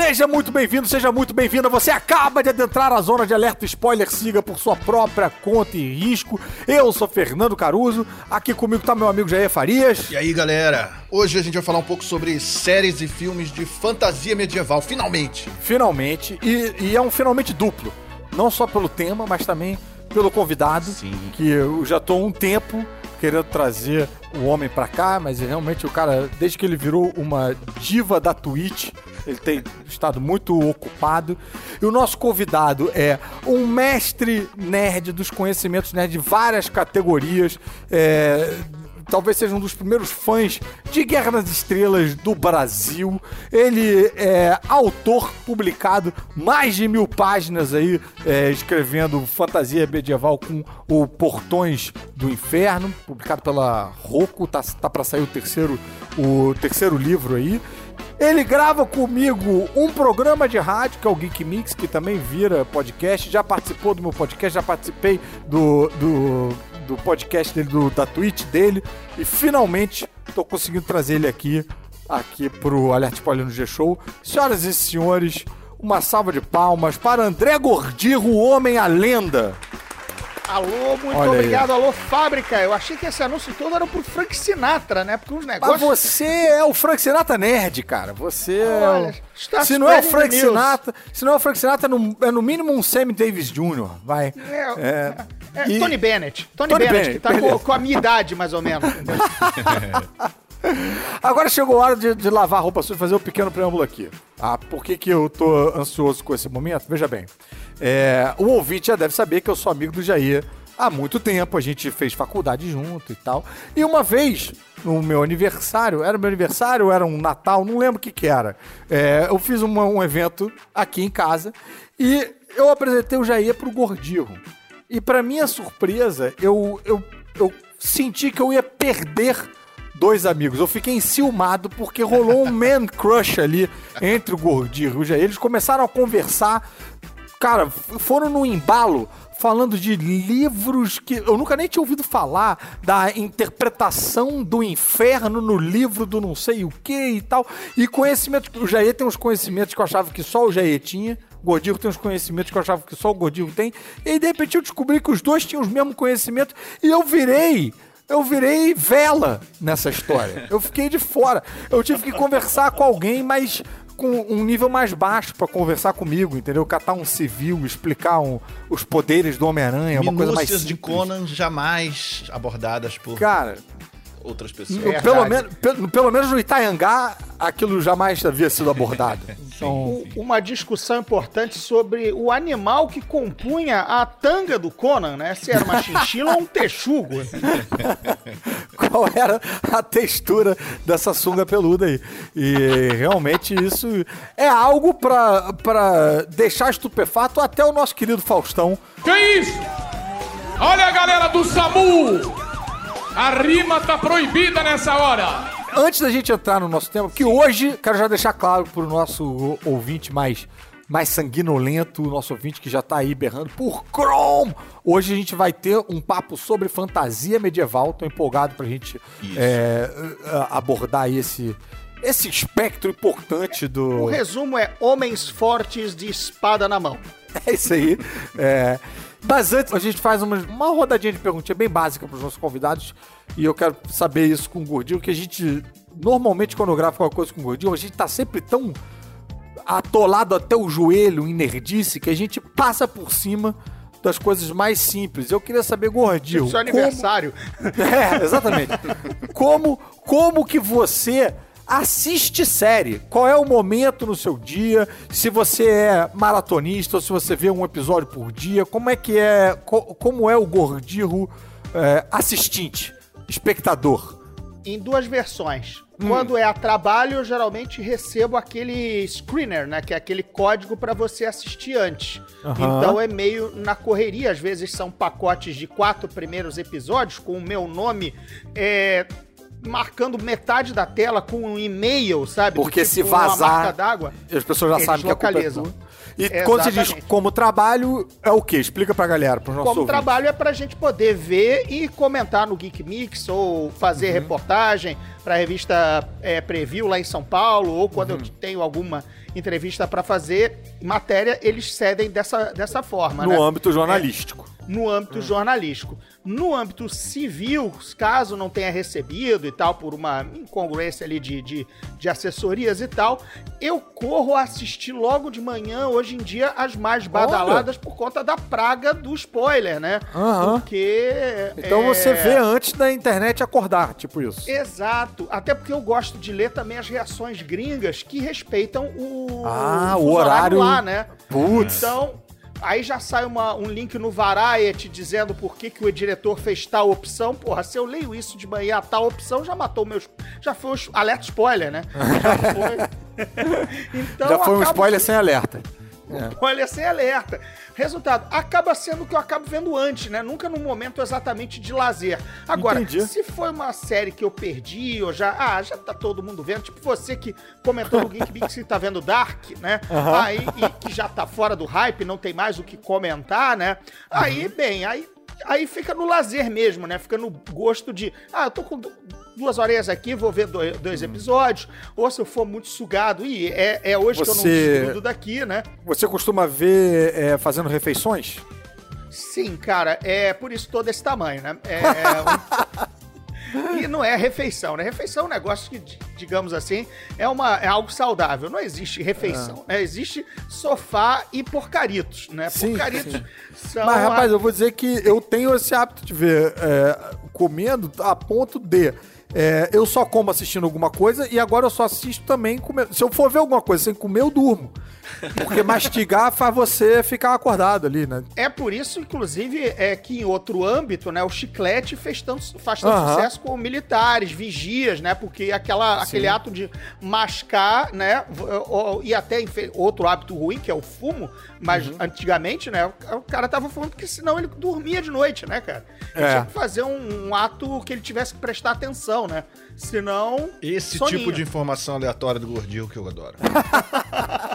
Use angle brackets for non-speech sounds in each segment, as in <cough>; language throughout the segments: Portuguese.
Seja muito bem-vindo, seja muito bem-vinda. Você acaba de adentrar a zona de alerta spoiler, siga por sua própria conta e risco. Eu sou Fernando Caruso, aqui comigo tá meu amigo Jair Farias. E aí, galera? Hoje a gente vai falar um pouco sobre séries e filmes de fantasia medieval, finalmente. Finalmente, e, e é um finalmente duplo. Não só pelo tema, mas também pelo convidado, Sim. que eu já tô há um tempo querendo trazer o homem pra cá, mas realmente o cara, desde que ele virou uma diva da Twitch, ele tem estado muito ocupado. E o nosso convidado é um mestre nerd dos conhecimentos nerd de várias categorias. É, talvez seja um dos primeiros fãs de Guerra nas Estrelas do Brasil. Ele é autor publicado mais de mil páginas aí, é, escrevendo fantasia medieval com o Portões do Inferno, publicado pela Rocco, tá, tá para sair o terceiro, o terceiro livro aí. Ele grava comigo um programa de rádio, que é o Geek Mix, que também vira podcast. Já participou do meu podcast, já participei do, do, do podcast dele, do, da Twitch dele. E finalmente tô conseguindo trazer ele aqui, aqui pro Alert Spoiler no G-Show. Senhoras e senhores, uma salva de palmas para André Gordirro, o homem, a lenda. Alô, muito Olha aí. obrigado. Alô, fábrica. Eu achei que esse anúncio todo era pro Frank Sinatra, né? Porque uns Mas negócios. você é o Frank Sinatra nerd, cara. Você é Olha, o... Se não é o Frank. Sinatra, se não é o Frank Sinatra, é no, é no mínimo um Sammy Davis Jr., vai. É, é, E- Tony Bennett. Tony, Tony Bennett, Bennett, que tá com, com a minha idade, mais ou menos. <laughs> Agora chegou a hora de, de lavar a roupa suja e fazer um pequeno preâmbulo aqui. Ah, por que, que eu tô ansioso com esse momento? Veja bem. É, o ouvinte já deve saber que eu sou amigo do Jair há muito tempo. A gente fez faculdade junto e tal. E uma vez, no meu aniversário, era meu aniversário era um Natal, não lembro o que que era. É, eu fiz uma- um evento aqui em casa e eu apresentei o Jair pro Gordirro. E pra minha surpresa, eu, eu, eu senti que eu ia perder dois amigos. Eu fiquei enciumado porque rolou um man crush ali entre o Gordinho e o Jair. Eles começaram a conversar, cara, foram no embalo falando de livros que eu nunca nem tinha ouvido falar, da interpretação do inferno no livro do não sei o que e tal. E conhecimento, o Jair tem uns conhecimentos que eu achava que só o Jair tinha. O Gordinho tem uns conhecimentos que eu achava que só o Gordinho tem. E de repente, eu descobri que os dois tinham os mesmos conhecimentos. E eu virei eu virei vela nessa história. Eu fiquei de fora. Eu tive que conversar com alguém, mas com um nível mais baixo pra conversar comigo, entendeu? Catar um civil, explicar um- os poderes do Homem-Aranha, uma coisa mais Minúcias de simples. Conan jamais abordadas por Cara, outras pessoas. É pelo, menos, pelo, pelo menos no Itaiangá, aquilo jamais havia sido abordado. <laughs> Então, Uma discussão importante sobre o animal que compunha a tanga do Conan, né? Se era uma <laughs> chinchila ou um texugo. <laughs> qual era a textura dessa sunga peluda aí. E realmente isso é algo pra deixar estupefato até o nosso querido Faustão. Que isso? Olha a galera do SAMU! A rima tá proibida nessa hora! Antes da gente entrar no nosso tema, que hoje, quero já deixar claro pro nosso ouvinte mais, mais sanguinolento, o nosso ouvinte que já tá aí berrando por Chrome. Hoje a gente vai ter um papo sobre fantasia medieval. Tô empolgado pra gente é, abordar aí esse, esse espectro importante do. O resumo é homens fortes de espada na mão. É isso aí. É, Mas antes, a gente faz uma, uma rodadinha de perguntinha bem básica para os nossos convidados. E eu quero saber isso com o Gordinho, que a gente, normalmente, quando eu gravo qualquer coisa com o Gordinho, a gente tá sempre tão atolado até o joelho em nerdice que a gente passa por cima das coisas mais simples. Eu queria saber, Gordinho. Seu como- aniversário. <laughs> é, exatamente. Como, como que você assiste série? Qual é o momento no seu dia? Se você é maratonista ou se você vê um episódio por dia, como é que é, co- como é o Gordirro é, assistente, espectador? em duas versões. Hum. Quando é a trabalho, eu geralmente recebo aquele screener, né? Que é aquele código para você assistir antes. Aham. Então é meio na correria. Às vezes são pacotes de quatro primeiros episódios com o meu nome é, marcando metade da tela com um e-mail, sabe? Porque se tipo uma vazar. As pessoas já Eles sabem que a culpa é localizam. tua. E quando você diz Exatamente. como trabalho, é o quê? Explica pra galera, pros nossos Como ouvintes. trabalho é pra gente poder ver e comentar no Geek Mix ou Uhum. fazer reportagem pra revista é, Preview lá em São Paulo ou quando Uhum. eu tenho alguma entrevista pra fazer matéria, eles cedem dessa, dessa forma, No né? âmbito jornalístico. no âmbito jornalístico. No âmbito civil, caso não tenha recebido e tal, por uma incongruência ali de, de, de assessorias e tal, eu corro a assistir logo de manhã, hoje em dia, as mais badaladas por conta da praga do spoiler, né? Aham. Porque. Então é, você vê antes da internet acordar, tipo isso. Exato. Até porque eu gosto de ler também as reações gringas que respeitam o, Ah, o horário. lá, né? Putz. Então, aí já sai uma- um link no Variety dizendo por que, que o diretor fez tal opção. Porra, se eu leio isso de manhã, tal opção já matou meus. Já foi o alerta spoiler, né? <laughs> Já foi. então, <laughs> Já foi um acabo- spoiler sem alerta. Olha, sem alerta. Resultado, acaba sendo o que eu acabo vendo antes, né? Nunca num momento exatamente de lazer. Agora, Entendi. se foi uma série que eu perdi, ou já. Ah, já tá todo mundo vendo. Tipo você que comentou no Geek Mix que tá vendo Dark, né? Aí, e que já tá fora do hype, não tem mais o que comentar, né? Aí, bem, aí. Aí fica no lazer mesmo, né? Fica no gosto de. Ah, eu tô com duas horinhas aqui, vou ver dois, dois episódios. Ou se eu for muito sugado. Ih, é, é hoje que eu não Você- desgrudo daqui, né? Você costuma ver é, fazendo refeições? Sim, cara, é por isso tô desse tamanho, né? É, <laughs> é um- E não é refeição, né? Refeição é um negócio que, di- digamos assim, é, uma, é algo saudável. Não existe refeição, né? Existe sofá e porcaritos, né? Sim, porcaritos sim. são... Mas, a- rapaz, eu vou dizer que eu tenho esse hábito de ver é, comendo a ponto de. É, eu só como assistindo alguma coisa e agora eu só assisto também comendo. Se eu for ver alguma coisa sem comer, eu durmo. Porque mastigar faz você ficar acordado ali, né? É por isso, inclusive, é que em outro âmbito, né, o chiclete fez tanto, faz tanto Aham. sucesso com militares, vigias, né? Porque aquela, aquele ato de mascar, né? o- E até outro hábito ruim, que é o fumo, mas Uhum. antigamente, né? O, o cara tava fumando porque senão ele dormia de noite, né, cara? Ele É. tinha que fazer um, um ato que ele tivesse que prestar atenção, né? Senão. Esse soninho. tipo de informação aleatória do gordinho que eu adoro. <laughs>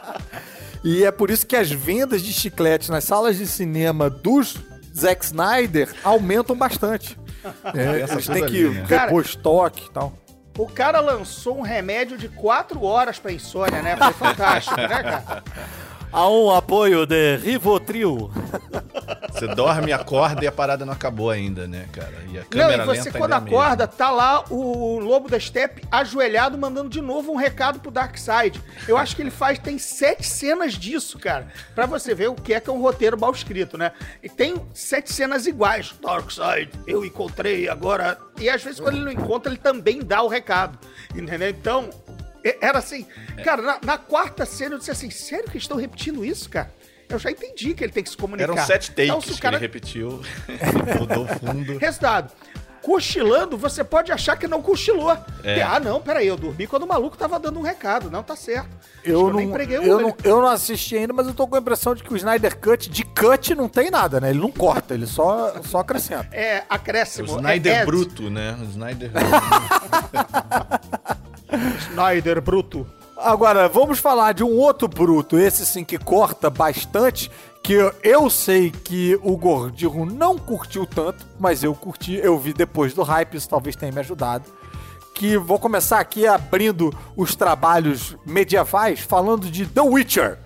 E é por isso que as vendas de chicletes nas salas de cinema dos Zack Snyder aumentam bastante. <laughs> É, eles têm que né? repor estoque e tal. O cara lançou um remédio de quatro horas pra insônia, né? Foi fantástico, né, cara? <laughs> Há um apoio de Rivotril. <laughs> Você dorme, acorda e a parada não acabou ainda, né, cara? E a Não, câmera e você lenta quando é a acorda, tá lá o Lobo da Steppe ajoelhado, mandando de novo um recado pro Darkseid. Eu acho que ele faz, tem sete cenas disso, cara. Pra você ver o que é que é um roteiro mal escrito, né? E tem sete cenas iguais. Darkseid, eu encontrei agora. E às vezes quando ele não encontra, ele também dá o recado. Entendeu? Então, era assim. Cara, na, na quarta cena eu disse assim: sério que eles estão repetindo isso, cara? Eu já entendi que ele tem que se comunicar. Eram sete takes Então, se o que cara ele repetiu, <laughs> mudou o fundo. Resultado. Cochilando, você pode achar que não cochilou. É. Ah, não, peraí, eu dormi quando o maluco tava dando um recado. Não, tá certo. Acho Eu não, nem preguei o eu, olho. não, eu não assisti ainda, mas eu tô com a impressão de que o Snyder Cut, de cut, não tem nada, né? Ele não corta, ele só, só acrescenta. É O acréscimo. Snyder é bruto, né? O Snyder <laughs> <laughs> Snyder bruto. Agora, vamos falar de um outro bruto, esse sim que corta bastante, que eu, sei que o Gordinho não curtiu tanto, mas eu curti, eu vi depois do hype, isso talvez tenha me ajudado. Que vou começar aqui abrindo os trabalhos medievais, falando de The Witcher.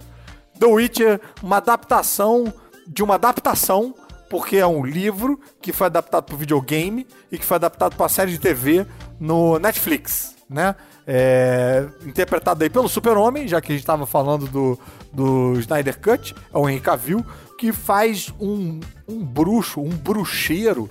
The Witcher, uma adaptação de uma adaptação, porque é um livro que foi adaptado para videogame e que foi adaptado para série de TV no Netflix, né? É, interpretado aí pelo Super-Homem, já que a gente estava falando do, do Snyder Cut, é o Henry Cavill, que faz um, um bruxo, um bruxeiro.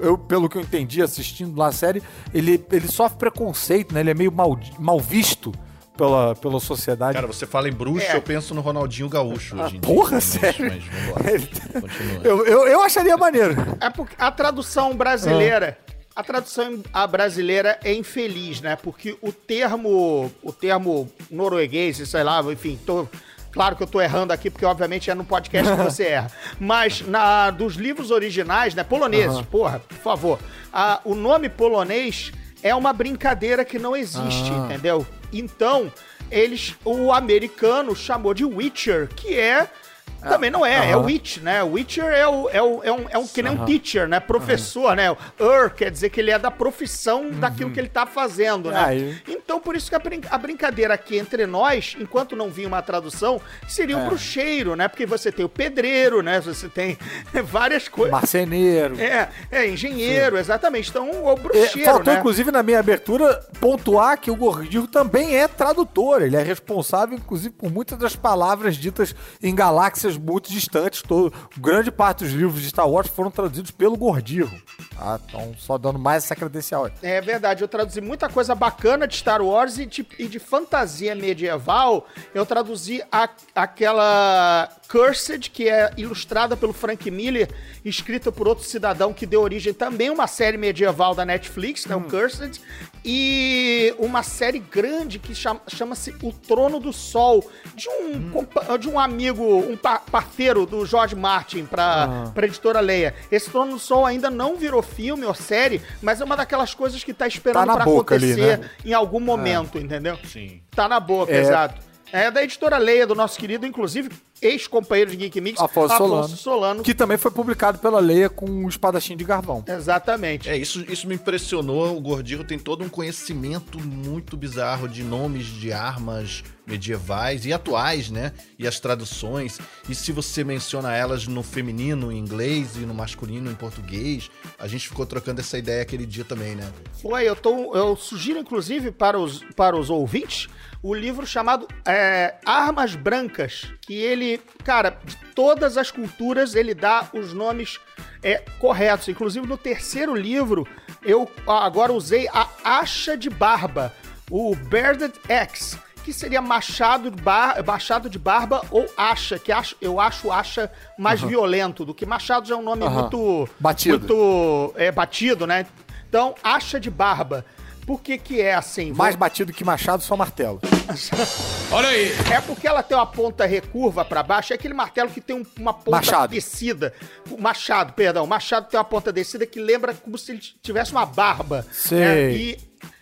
Eu, pelo que eu entendi assistindo lá a série, ele, ele sofre preconceito, né? Ele é meio mal, mal visto pela, pela sociedade. Cara, você fala em bruxo, É. eu penso no Ronaldinho Gaúcho hoje em dia. porra, Mas- sério? Mas vamos lá. Ele- <laughs> Continua. eu, eu, eu acharia maneiro. É porque a tradução brasileira. A tradução a brasileira é infeliz, né? Porque o termo. O termo norueguês, sei lá, enfim, tô. Claro que eu tô errando aqui, porque obviamente é no podcast que você erra. <laughs> Mas na, dos livros originais, né? Poloneses, porra, por favor. a- o nome polonês é uma brincadeira que não existe, Ah. entendeu? Então, eles, o americano chamou de Witcher, que é também não é, é aham. Witch, né? Witcher é, o, é, o, é um, é um que nem um teacher, né? Professor, né? O er quer dizer que ele é da profissão daquilo que ele tá fazendo, né? Aí. Então, por isso que a, brin- a brincadeira aqui entre nós, enquanto não vinha uma tradução, seria o bruxeiro, né? Porque você tem o pedreiro, né? Você tem <laughs> várias coisas. Marceneiro. É, é engenheiro, exatamente. Então, o É, bruxeiro, faltou, né? inclusive, na minha abertura, pontuar que o Gordinho também é tradutor. Ele é responsável, inclusive, por muitas das palavras ditas em galáxias muito distantes. Todo, grande parte dos livros de Star Wars foram traduzidos pelo Gordinho. Ah, então, só dando mais essa credencial aí. É verdade, eu traduzi muita coisa bacana de Star Wars e de, e de fantasia medieval. Eu traduzi a- aquela Cursed, que é ilustrada pelo Frank Miller, escrita por outro cidadão que deu origem também a uma série medieval da Netflix, né, o Cursed, e uma série grande que chama- chama-se O Trono do Sol, de um, compa- de um amigo, um pa- parceiro do George Martin para pra editora Leia. Esse Trono do Sol ainda não virou filme ou série, mas é uma daquelas coisas que tá esperando Tá pra boca ali, acontecer né? em algum momento, entendeu? Sim. Tá na boca, É. exato. É da editora Leia, do nosso querido, inclusive, ex-companheiro de Geek Mix, Afonso, Solano. Solano. Que também foi publicado pela Leia com o espadachim de Garvão. Exatamente. É, isso, isso me impressionou. O Gordinho tem todo um conhecimento muito bizarro de nomes de armas medievais e atuais, né? E as traduções. E se você menciona elas no feminino em inglês e no masculino em português, a gente ficou trocando essa ideia aquele dia também, né? Foi, eu, tô, eu sugiro, inclusive, para os, para os ouvintes, o livro chamado é, Armas Brancas, que ele, cara, de todas as culturas, ele dá os nomes é, corretos. Inclusive, no terceiro livro, eu agora usei a Acha de Barba, o Bearded Axe, que seria machado de, bar, machado de barba ou acha, que acho, eu acho acha mais violento do que machado já é um nome Aham. muito Batido. muito é, batido, né? Então, acha de barba. Por que que é assim? Mais batido que machado, só martelo. <laughs> Olha aí. É porque ela tem uma ponta recurva pra baixo, é aquele martelo que tem um- uma ponta Machado. descida. Machado, perdão. Machado tem uma ponta descida que lembra como se ele tivesse uma barba. Sei. né? E,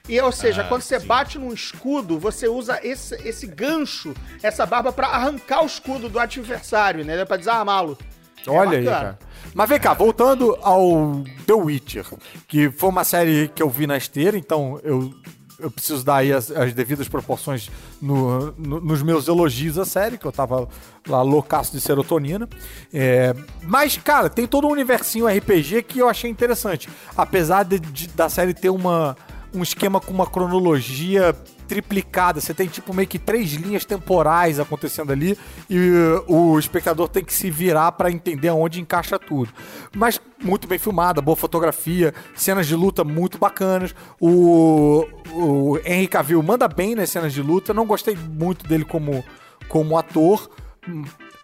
e, ou seja, Ah, quando você sim. bate num escudo, você usa esse, esse gancho, essa barba, pra arrancar o escudo do adversário, né? Pra desarmá-lo. É Olha aí, bacana. cara. Mas vem cá, voltando ao The Witcher, que foi uma série que eu vi na esteira, então eu, eu preciso dar aí as, as devidas proporções no- no- nos meus elogios à série, que eu tava lá loucaço de serotonina. É, mas, cara, tem todo um universinho RPG que eu achei interessante. Apesar de- de- da série ter uma, um esquema com uma cronologia triplicada. Você tem, tipo, meio que três linhas temporais acontecendo ali e uh, o espectador tem que se virar pra entender aonde encaixa tudo. Mas muito bem filmada, boa fotografia, cenas de luta muito bacanas. O, o Henry Cavill manda bem nas cenas de luta. Não gostei muito dele como, como ator.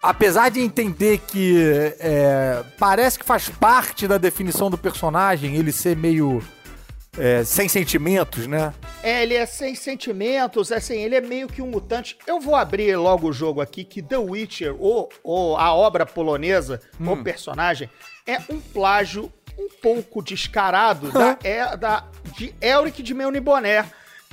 Apesar de entender que é, parece que faz parte da definição do personagem ele ser meio é, sem sentimentos, né? É, ele é sem sentimentos, assim, ele é meio que um mutante. Eu vou abrir logo o jogo aqui, que The Witcher, ou, ou a obra polonesa, o personagem, é um plágio um pouco descarado da, é, da, de Elric de Meuniboné,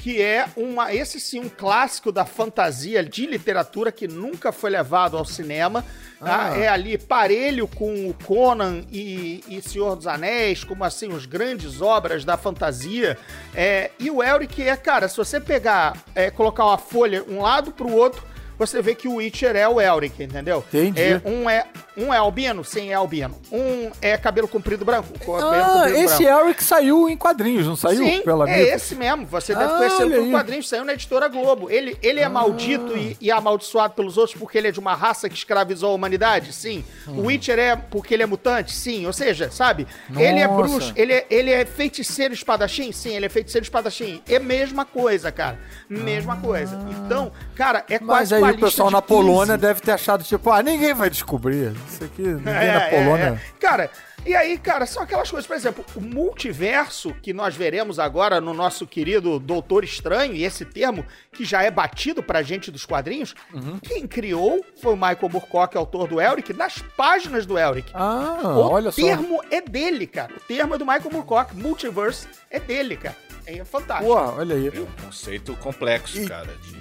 que é uma, esse sim, um clássico da fantasia de literatura que nunca foi levado ao cinema. tá? Ah. É ali parelho com o Conan e, e Senhor dos Anéis, como assim, os grandes obras da fantasia. É, e o Elric é, cara, se você pegar, é, colocar uma folha um lado pro outro, você vê que o Witcher é o Elric, entendeu? Entendi. É, um, é, um é albino? Sim, é albino. Um é cabelo comprido branco? Cabelo Ah, comprido esse branco. Eric saiu em quadrinhos, não saiu? Sim, pela é esse mesmo. Você deve Ah, conhecer olha pelo aí. quadrinho, saiu na editora Globo. Ele, ele é maldito e, e amaldiçoado pelos outros porque ele é de uma raça que escravizou a humanidade? Sim. O Witcher é porque ele é mutante? Sim. Ou seja, sabe? Ele é Nossa. bruxo, ele é, ele é feiticeiro espadachim? Sim, ele é feiticeiro espadachim. É mesma coisa, cara. Mesma coisa. Então, cara, é Mas quase aí o pessoal na Polônia 15. deve ter achado, tipo, ah, ninguém vai descobrir. Isso aqui, ninguém É, na é, Polônia. é. Cara, E aí, cara, são aquelas coisas, por exemplo, o multiverso que nós veremos agora no nosso querido Doutor Estranho, e esse termo que já é batido pra gente dos quadrinhos, Uhum. quem criou foi o Michael Moorcock, autor do Elric, nas páginas do Elric. Ah, o olha só. termo é dele, cara. O termo é do Michael Moorcock. Multiverse é dele, cara. É fantástico. Pô, olha aí. É um conceito complexo, E- cara, de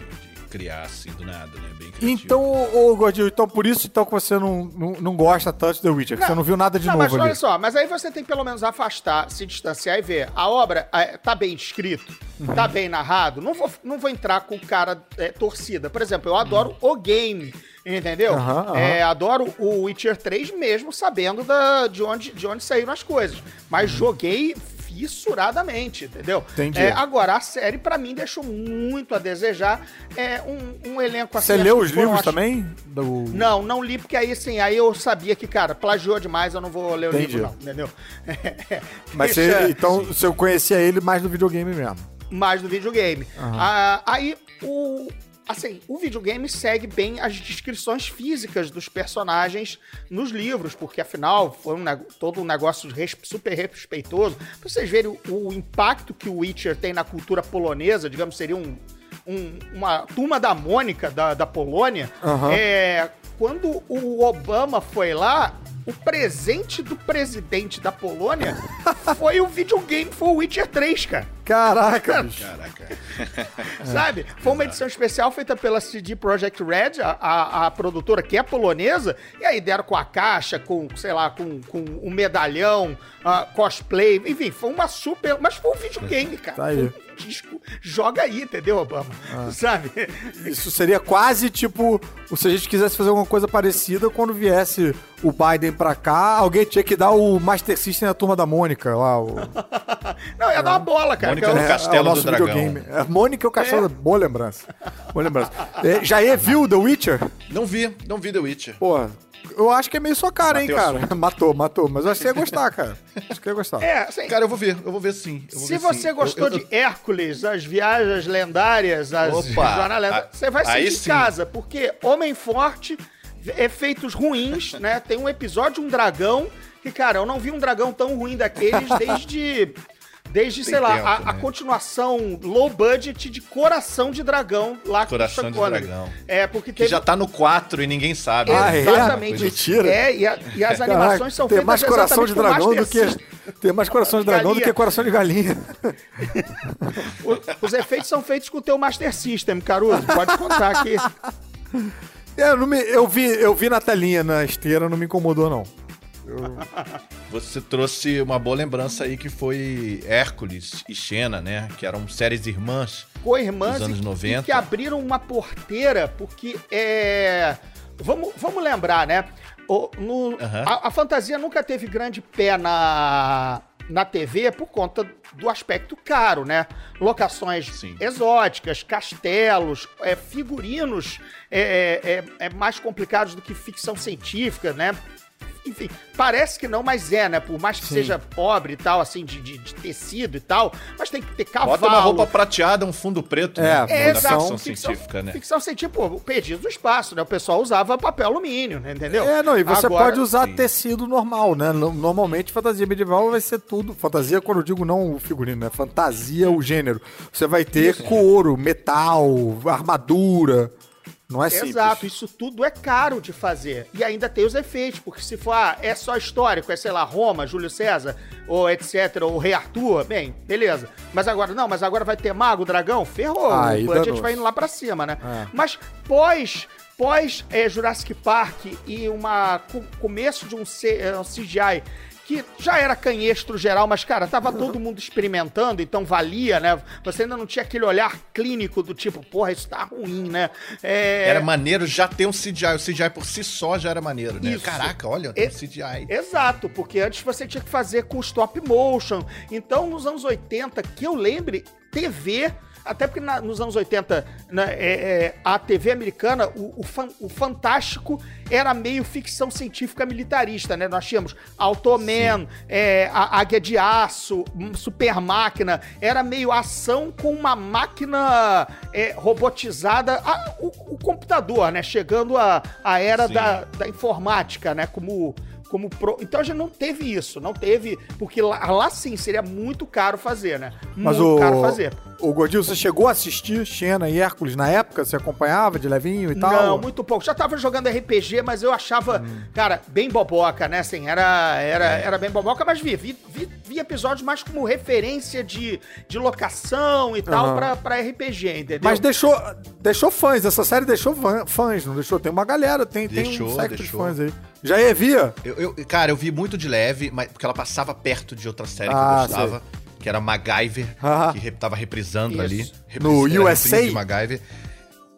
criar assim do nada, né? Bem criativo. Então, ô Gordinho, então por isso então que você não, não, não gosta tanto de The Witcher, que você não viu nada de Não, mas novo olha ali. só, mas aí você tem que pelo menos afastar, se distanciar e ver. A obra é, tá bem escrito, Uhum. tá bem narrado. Não vou, não vou entrar com cara é, torcida. Por exemplo, eu adoro o game, entendeu? Uhum. É, adoro o Witcher 3 mesmo sabendo da, de, onde, de onde saíram as coisas. Mas joguei fissuradamente, entendeu? Uhum. Entendi. É, agora, a série, pra mim, deixou muito a desejar. É um, um elenco assim. Você leu os livros acho- também? Do... não, não li, porque aí assim, aí eu sabia que, cara, plagiou demais, eu não vou ler o Entendi. livro, não, entendeu? <laughs> Mas você, então, você conhecia ele mais do videogame mesmo. mais do videogame. Ah, aí, o. Assim, o videogame segue bem as descrições físicas dos personagens nos livros, porque afinal foi um, todo um negócio super respeitoso. Pra vocês verem o, o impacto que o Witcher tem na cultura polonesa, digamos, seria um, um- uma turma da Mônica da, da Polônia. Aham. É, quando o Obama foi lá, o presente do presidente da Polônia <laughs> foi o videogame, foi o Witcher 3, cara. Caraca, <laughs> bicho. Caraca. <laughs> Sabe? Foi uma edição especial feita pela CD Projekt Red, a, a, a produtora que é polonesa, e aí deram com a caixa, com, sei lá, com, com um medalhão, ah, cosplay, enfim, foi uma super. Mas foi um videogame, cara. Tá aí. Disco. Joga aí, entendeu, Obama? Sabe? Isso seria quase tipo, se a gente quisesse fazer alguma coisa parecida, quando viesse o Biden pra cá, alguém tinha que dar o Master System na turma da Mônica lá. O, <laughs> Não, ia dar uma bola, cara. Mônica no eu- Castelo do Dragão. É, Mônica e o Castelo. Boa lembrança. Boa lembrança. É, Jair viu The Witcher? Não vi, não vi The Witcher. Pô, eu acho que é meio sua cara, Matei hein, cara. <laughs> Matou, matou. Mas eu acho que você ia gostar, cara. Acho que ia gostar. É, assim, Cara, eu vou ver, eu vou ver sim. eu vou Se ver você sim. gostou Eu- eu- de Hércules, as viagens lendárias, as Opa! jornadas lendárias, você vai sentir em sim. casa, porque Homem Forte, efeitos ruins, <laughs> né? Tem um episódio de um dragão que, cara, eu não vi um dragão tão ruim daqueles <laughs> desde. Desde, sei lá, tempo, a, a né? continuação low budget de Coração de Dragão lá Coração com o de. Dragão. É, porque Que teve. já tá no 4 e ninguém sabe. Ah, né? é? Exatamente. Mentira. É, e, a- e as Caraca, animações são tem feitas mais coração de dragão do que tem mais coração de dragão do Galinha. que coração de galinha. <laughs> O- Os efeitos são feitos com o teu Master System, Caruso. Pode contar aqui. É, eu, não me- eu vi, eu vi na telinha na esteira, não me incomodou não. <laughs> Você trouxe uma boa lembrança aí que foi Hércules e Xena, né? Que eram séries irmãs. Co-irmãs Dos anos e- 90. e que abriram uma porteira, porque é. Vamos, vamos lembrar, né? O- no- Aham. a, a fantasia nunca teve grande pé na, na TV por conta do aspecto caro, né? Locações Sim. exóticas, castelos, é, figurinos é, é, é mais complicados do que ficção científica, né? Enfim, parece que não, mas é, né? Por mais que seja pobre e tal, assim, de, de- de tecido e tal, mas tem que ter cavalo. Bota uma roupa prateada, um fundo preto, É, né? É, exato. ficção científica, né? Ficção científica, pô, perdido do espaço, né? O pessoal usava papel alumínio, né? entendeu? É, não, e você Agora- pode usar sim. tecido normal, né? No- Normalmente, fantasia medieval vai ser tudo. Fantasia, quando eu digo não o figurino, né? Fantasia, o gênero. Você vai ter couro, metal, armadura. Não é simples. Exato, isso tudo é caro de fazer. E ainda tem os efeitos, porque se for, ah, é só histórico, é, sei lá, Roma, Júlio César, ou etc., ou Rei Arthur, bem, beleza. Mas agora, não, mas agora vai ter Mago, Dragão, ferrou. Aí o budget vai indo lá pra cima, né? É. Mas pós, pós é, Jurassic Park e uma co- começo de um, C- é, um CGI que já era canhestro geral, mas, cara, tava todo mundo experimentando, então valia, né? Você ainda não tinha aquele olhar clínico do tipo, porra, isso tá ruim, né? É, Era maneiro já ter um CGI. O CGI por si só já era maneiro, né? Isso. Caraca, olha, tem E- um CGI. Exato, porque antes você tinha que fazer com stop motion. Então, nos anos 80, que eu lembre, TV. Até porque na- nos anos 80, né, é, é, a TV americana, o, o fan- o Fantástico era meio ficção científica militarista, né? Nós tínhamos Automan, é, a Águia de Aço, um Super Máquina. Era meio ação com uma máquina é, robotizada. a- o, o computador, né? Chegando à a, era Sim. da, da informática, né? Como como pro... Então a gente não teve isso, não teve, porque lá, lá sim seria muito caro fazer, né? Mas muito o, caro fazer. o Gordinho, você chegou a assistir Xena e Hércules na época? Você acompanhava de levinho e tal? Não, muito pouco. Já tava jogando RPG, mas eu achava, cara, bem boboca, né? Assim, era, era, era bem boboca, mas vi, vi, vi, vi episódios mais como referência de, de locação e tal Aham. pra, pra RPG, entendeu? Mas deixou, deixou fãs, essa série deixou fã- fãs, não deixou? Tem uma galera, tem, tem um Deixou, secto de deixou. fãs aí. Já é via? Eu, eu- cara, eu vi muito de leve, mas porque ela passava perto de outra série Ah, que eu gostava, que era MacGyver, Ah. que re- tava reprisando Isso. ali. No Repris- era USA? de MacGyver.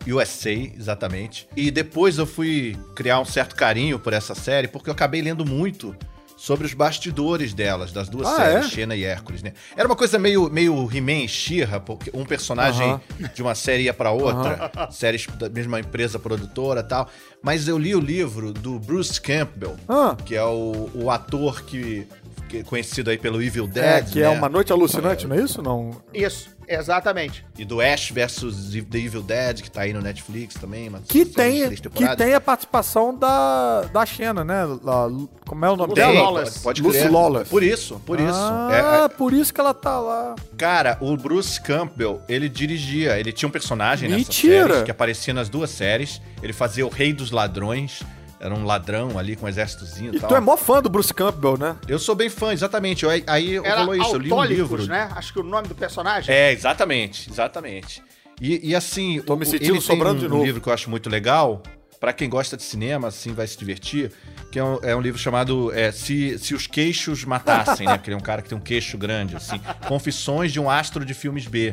USA, exatamente. E depois eu fui criar um certo carinho por essa série, porque eu acabei lendo muito sobre os bastidores delas, das duas Ah, séries, é? Xena e Hércules, né? Era uma coisa meio, meio He-Man e She-Ra, porque um personagem Aham. de uma série ia pra outra, séries da mesma empresa produtora e tal. Mas eu li o livro do Bruce Campbell, Ah. que é o, o ator que, é conhecido aí pelo Evil Dead, É, que é né? uma noite alucinante, não é isso? Não. Isso, exatamente. E do Ash vs The Evil Dead, que tá aí no Netflix também. Uma Que tem, que tem a participação da, da Xena, né? La- como é o nome dela? Lawless. pode, Lucy. Lawless. Por isso, por isso. Ah, É, é, por isso que ela tá lá. cara, o Bruce Campbell, ele dirigia, ele tinha um personagem nessa Mentira! série que aparecia nas duas séries. Ele fazia o Rei dos Ladrões, era um ladrão ali com um exércitozinho e E tal. tu é mó fã do Bruce Campbell, né? Eu sou bem fã, exatamente. Eu- aí Era rolou isso, eu li um livro. né? Acho que o nome do personagem. É, exatamente, exatamente. E, e assim, Tô me o- sentindo ele sobrando tem de um novo. livro que eu acho muito legal, pra quem gosta de cinema, assim, vai se divertir, que é um, é um livro chamado é, se, se os queixos matassem, né? Porque ele é um cara que tem um queixo grande, assim. <laughs> Confissões de um astro de filmes B.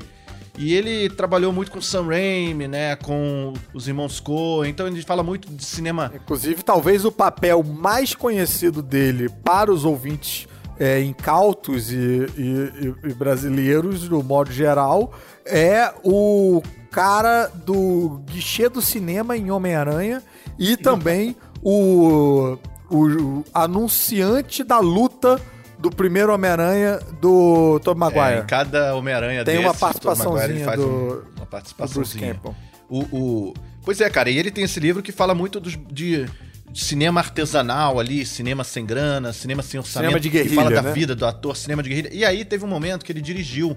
E ele trabalhou muito com Sam Raimi, né? Com os irmãos Coen. Então ele fala muito de cinema Inclusive, talvez o papel mais conhecido dele para os ouvintes é, incautos e, e- e- brasileiros, no modo geral, é o cara do guichê do cinema em Homem-Aranha e também o, o anunciante da luta do primeiro Homem-Aranha do É, Maguire. em cada Homem-Aranha Tem uma desses, Tom Maguire, participaçãozinha faz do- um- uma do Bruce participaçãozinha. Campbell. O, o- Pois é, cara, e ele tem esse livro que fala muito dos, de, de cinema artesanal ali, cinema sem grana, cinema sem orçamento. Cinema de guerrilha, Que fala da né? vida do ator, cinema de guerrilha. E aí teve um momento que ele dirigiu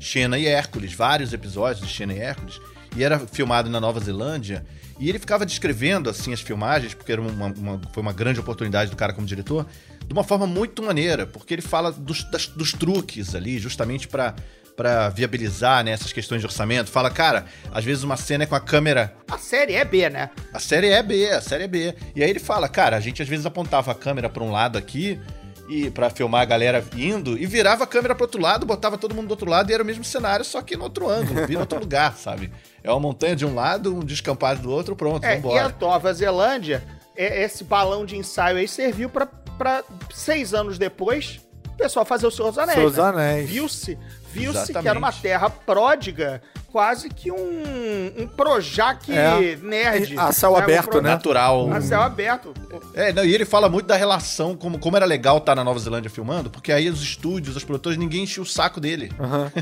Xena e Hércules, vários episódios de Xena e Hércules, e era filmado na Nova Zelândia. E ele ficava descrevendo, assim, as filmagens, porque era uma, uma- foi uma grande oportunidade do cara como diretor, de uma forma muito maneira, porque ele fala dos, das- dos truques ali, justamente pra para viabilizar né, essas questões de orçamento. Fala, cara, às vezes uma cena é com a câmera A série é B, né? a série é B, a série é B. E aí ele fala, cara, a gente às vezes apontava a câmera pra um lado aqui e para filmar a galera indo e virava a câmera pro outro lado, botava todo mundo do outro lado e era o mesmo cenário, só que no outro ângulo, vira outro lugar, <laughs> sabe? É uma montanha de um lado, um descampado do outro, pronto, É, e a vambora. Nova Zelândia, é- esse balão de ensaio aí serviu pra, pra seis anos depois o pessoal fazer o Senhor dos Anéis. Senhor dos né? Anéis. Viu-se, viu-se que Exatamente. era uma terra pródiga, quase que um, um Projac É. nerd. A céu Um aberto, pro- né? Natural. A céu aberto. É, não, e ele fala muito da relação, como, como era legal estar na Nova Zelândia filmando, porque aí os estúdios, os produtores, ninguém enchia o saco dele.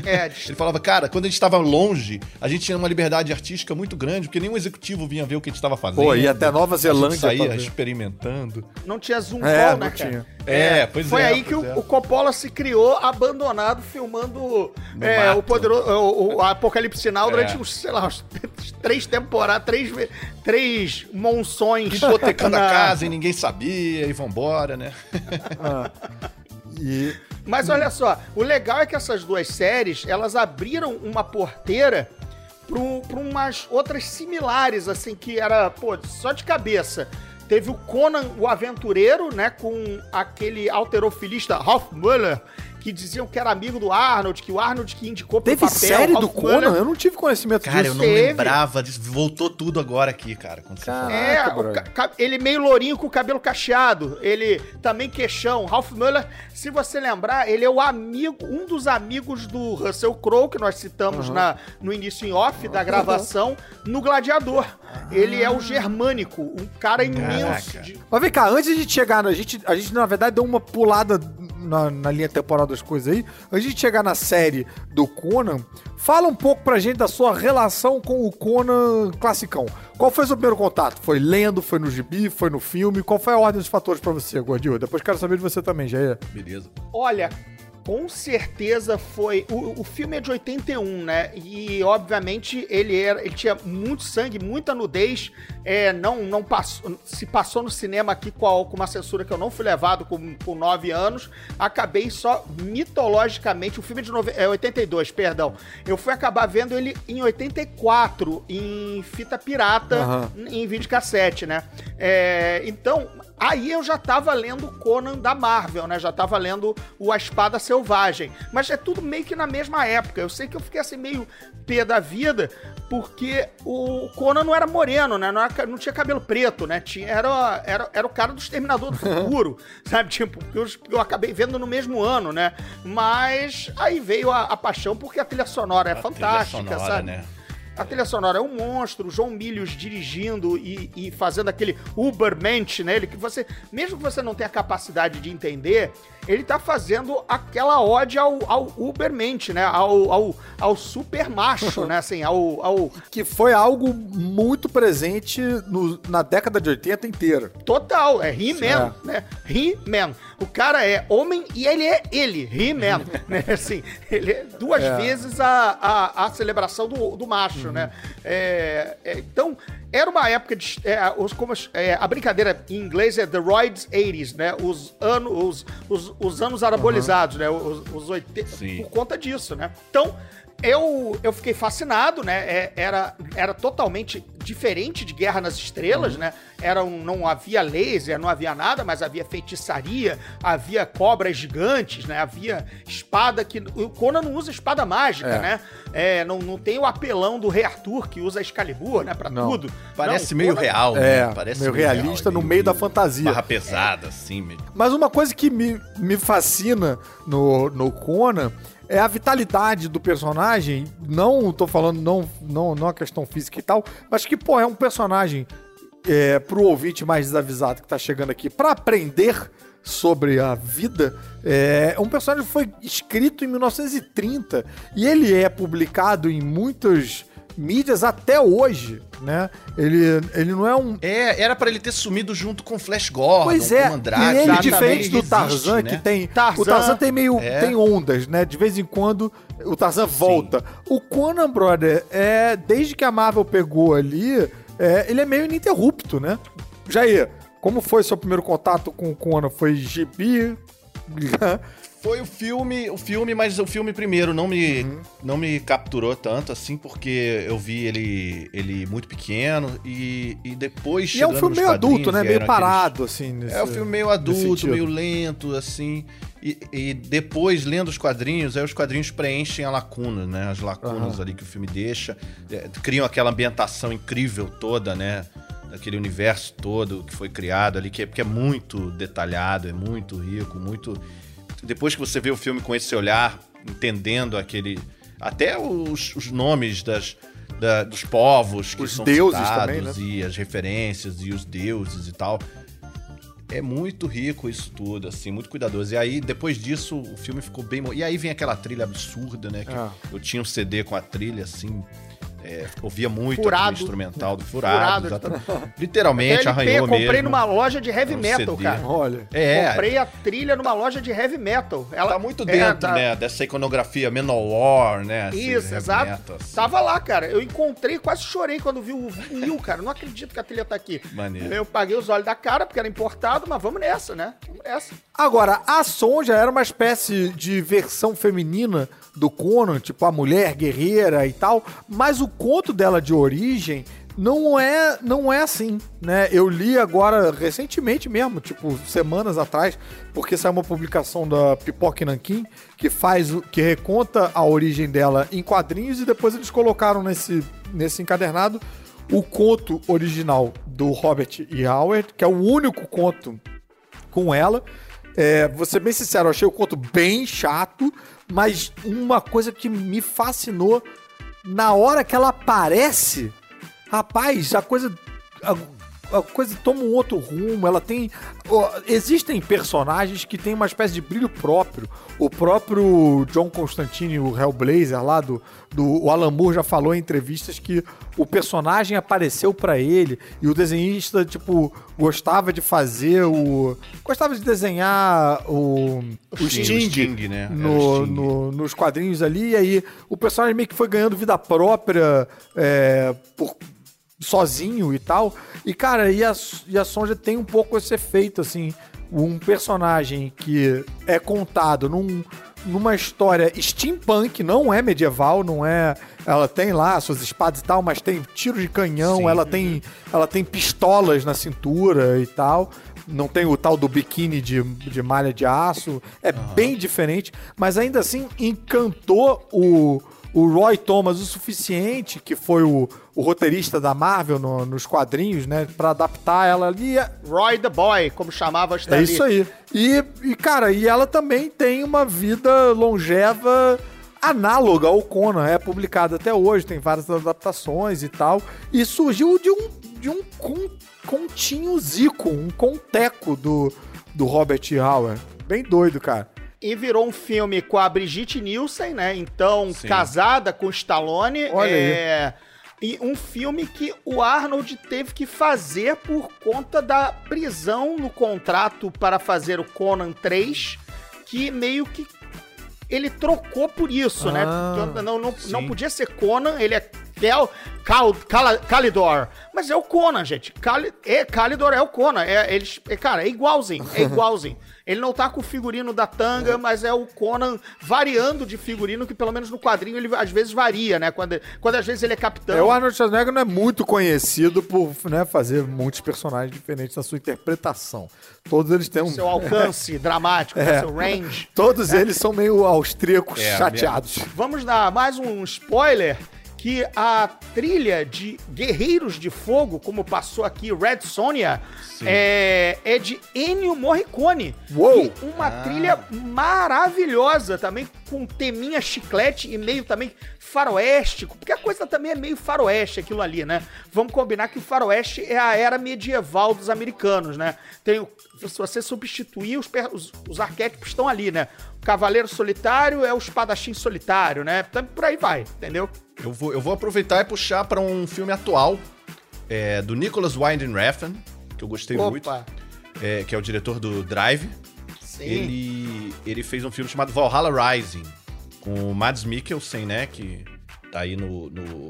É, <laughs> Ele falava, cara, quando a gente estava longe, a gente tinha uma liberdade artística muito grande, porque nenhum executivo vinha ver o que a gente estava fazendo. Pô, ia até Nova A Zelândia gente saía experimentando. não tinha zoom É, call, não né, cara? tinha. É, pois Foi é, aí que pois o, é. o Coppola se criou abandonado filmando é, o poderoso o, o Apocalipse Sinal durante É. uns, sei lá, uns <laughs> três temporadas, três, três monções. <laughs> Hipotecando a casa e ninguém sabia, e vambora, né? <laughs> E Mas olha só, o legal é que essas duas séries, elas abriram uma porteira para umas outras similares, assim, que era, pô, só de cabeça. Teve o Conan o Aventureiro, né, com aquele alterofilista Ralph Muller, que diziam que era amigo do Arnold, que o Arnold que indicou pro teve papel. série do Muller- Conan? Eu não tive conhecimento Cara, eu disso. não Teve. lembrava disso. Voltou tudo agora aqui, cara. Quando você Cara. falou. É, Caraca, ca- ele meio lourinho com o cabelo cacheado. Ele também queixão. Ralph Muller, se você lembrar, ele é o amigo, um dos amigos do Russell Crowe, que nós citamos na, no início em off da gravação, no Gladiador. Ele é o germânico, um cara imenso. De- Mas vem cá, antes de chegar, a gente, a gente na verdade deu uma pulada na, na linha temporal das coisas aí, antes de chegar na série do Conan, fala um pouco pra gente da sua relação com o Conan classicão. Qual foi o seu primeiro contato? Foi lendo, foi no gibi, foi no filme? Qual foi a ordem dos fatores pra você, Gordinho? Depois quero saber de você também, Jair. Beleza. Olha, com certeza foi. O, o filme é de 81, né? E obviamente ele era, ele tinha muito sangue, muita nudez. É, não, não passou, se passou no cinema aqui com, a- com uma censura que eu não fui levado com, com 9 anos. Acabei só mitologicamente. O filme é de nove, é 82, perdão. Eu fui acabar vendo ele em 84, em fita pirata, Aham. em videocassete, né? É, então, aí eu já tava lendo Conan da Marvel, né? Já tava lendo o A Espada Selvagem. Mas é tudo meio que na mesma época. Eu sei que eu fiquei assim meio pé da vida, porque o Conan não era moreno, né? Não, era- não tinha cabelo preto, né? Tinha, era, era, era o cara do Exterminador do <laughs> Futuro, sabe? Tipo, eu, eu acabei vendo no mesmo ano, né? Mas aí veio a, a paixão porque a trilha sonora é A fantástica, sonora, sabe? né? A trilha sonora é um monstro, João Milhos dirigindo e, e fazendo aquele Ubermensch, né? Ele que você, mesmo que você não tenha capacidade de entender, ele tá fazendo aquela ode ao, ao Ubermensch, né? Ao, ao, ao super macho, <laughs> né? Assim, ao, ao Que foi algo muito presente no- na década de 80 inteira. total, é He-Man, né? He-Man. O cara é homem e ele é ele, He-Man, né? Assim, ele é duas É. vezes a, a, a celebração do, do macho, né? É, é, então, era uma época de... é, os, como, é, a brincadeira em inglês é The Roids 80s, né? Os, anos os, os, os anos anabolizados, né? Os, os 80, Sim. por conta disso, né? Então, eu, eu fiquei fascinado, né? É, era, era totalmente diferente de Guerra nas Estrelas, né? Era um, não havia laser, não havia nada, mas havia feitiçaria, havia cobras gigantes, né? Havia espada que. O Conan não usa espada mágica, É. né? É, não, não tem o apelão do Rei Arthur que usa Excalibur, né? Pra Não. tudo. Parece Não, meio Conan- real, É, né? Parece meio realista no meio da fantasia. Barra pesada, assim, meio... Mas uma coisa que me, me fascina no, no Conan é a vitalidade do personagem. Não tô falando, não, não, não a questão física e tal, mas que, pô, é um personagem é, pro ouvinte mais desavisado que tá chegando aqui pra aprender sobre a vida. É um personagem que foi escrito em 1930 e ele é publicado em muitas mídias até hoje, né? Ele, ele não é um, É, era pra ele ter sumido junto com o Flash Gordon, Pois com é, o Andrade. e ele, diferente do existe, Tarzan, né? que tem... Tarzan, o Tarzan tem meio... é. tem ondas, né? De vez em quando o Tarzan volta. O Conan, brother, é... Desde que a Marvel pegou ali, é, ele é meio ininterrupto, né? Jair, como foi seu primeiro contato com o Conan? Foi gibi? <laughs> Foi o filme, o filme, mas o filme primeiro não me, Uhum. não me capturou tanto assim, porque eu vi ele, ele muito pequeno e, e depois e é um filme meio adulto, né? Meio eram aqueles- parado, assim. nesse- É um filme meio adulto, meio lento, assim. E, e depois, lendo os quadrinhos, aí os quadrinhos preenchem a lacuna, né? As lacunas Aham. ali que o filme deixa. é, criam aquela ambientação incrível toda, né? Daquele universo todo que foi criado ali, que é, que é muito detalhado, é muito rico, muito. Depois que você vê o filme com esse olhar, entendendo aquele. Até os, os nomes das. da- dos povos que Os são deuses também, né? e as referências e os deuses e tal. É muito rico isso tudo, assim, muito cuidadoso. E aí, depois disso, o filme ficou bem. E aí vem aquela trilha absurda, né? Que É. eu tinha um CD com a trilha, assim. É, ouvia muito Furado. aquele instrumental do furado. Furado. Literalmente LP, arranhou comprei mesmo. numa loja de heavy Um metal, CD. cara. Olha. É, Comprei a trilha numa loja de heavy metal. Ela tá muito é, dentro, tá- né? Dessa iconografia Menowar, né? assim, Isso, exato. metal, assim. Tava lá, cara. Eu encontrei, quase chorei quando vi o vinil, cara. Não acredito que a trilha tá aqui. Maneiro. Eu paguei os olhos da cara porque era importado, mas vamos nessa, né? Vamos nessa. Agora, a Sonja era uma espécie de versão feminina do Conan, tipo a mulher guerreira e tal, mas o conto dela de origem não é não é assim, né? Eu li agora recentemente mesmo, tipo semanas atrás, porque saiu uma publicação da Pipoca e Nankin que faz que reconta a origem dela em quadrinhos e depois eles colocaram nesse nesse encadernado o conto original do Robert E. Howard, que é o único conto com ela. É, vou ser bem sincero, eu achei o conto bem chato, mas uma coisa que me fascinou na hora que ela aparece, rapaz, a coisa. a- a coisa toma um outro rumo, ela tem. ó, existem personagens que têm uma espécie de brilho próprio. O próprio John Constantine, o Hellblazer lá do. do o Alan Moore já falou em entrevistas que o personagem apareceu pra ele e o desenhista, tipo, gostava de fazer o. Gostava de desenhar o. O Sting, o Sting, né? Era no, o Sting. no- nos quadrinhos ali, e aí o personagem meio que foi ganhando vida própria é, por, sozinho e tal. E, cara, e a, e a Sonja tem um pouco esse efeito, assim, um personagem que é contado num, numa história steampunk, não é medieval, não é... Ela tem lá suas espadas e tal, mas tem tiro de canhão, Sim. ela tem ela tem pistolas na cintura e tal. Não tem o tal do biquíni de, de malha de aço. É bem diferente, mas ainda assim encantou o, o Roy Thomas o suficiente, que foi o, o roteirista da Marvel no- nos quadrinhos, né? Pra adaptar ela ali. É Roy the Boy, como chamava Stan é Lee. isso aí. E, e, cara, e ela também tem uma vida longeva análoga ao Conan. É publicada até hoje, tem várias adaptações e tal. E surgiu de um, de um con- continho zico, um conteco do, do Robert Howard. Bem doido, cara. E virou um filme com a Brigitte Nielsen, né? Então, Sim. casada com Stallone. Olha aí. é... E um filme que o Arnold teve que fazer por conta da prisão no contrato para fazer o Conan 3, que meio que ele trocou por isso, né? Ah, Porque Não, não, não podia ser Conan, ele é Cal, Cal, Cala- Calidor. Mas é o Conan, gente. Cali, é, Calidor é o Conan. É, eles, é, cara, é igualzinho. É igualzinho. <laughs> ele não tá com o figurino da tanga, mas é o Conan variando de figurino, que pelo menos no quadrinho ele às vezes varia, né? Quando, quando às vezes ele é capitão. É, o Arnold Schwarzenegger não é muito conhecido por né, fazer muitos personagens diferentes na sua interpretação. Todos eles têm um. Seu alcance <laughs> dramático? É. seu range. Todos eles são meio austríacos, É, chateados. Vamos dar mais um spoiler que a trilha de Guerreiros de Fogo, como passou aqui Red Sonja, é, é de Ennio Morricone. Uou! E uma trilha maravilhosa também, com teminha chiclete e meio também faroéstico, porque a coisa também é meio faroeste aquilo ali, né? Vamos combinar que o faroeste é a era medieval dos americanos, né? Tem o, se você substituir, os, os, os arquétipos estão ali, né? O cavaleiro solitário é o espadachim solitário, né? Então, por aí vai, entendeu? Eu vou, eu vou aproveitar e puxar pra um filme atual é, do Nicholas Winding Refn, que eu gostei muito, Opa, é, que é o diretor do Drive. sim. Ele, ele fez um filme chamado Valhalla Rising, com o Mads Mikkelsen, né? Que tá aí no, no,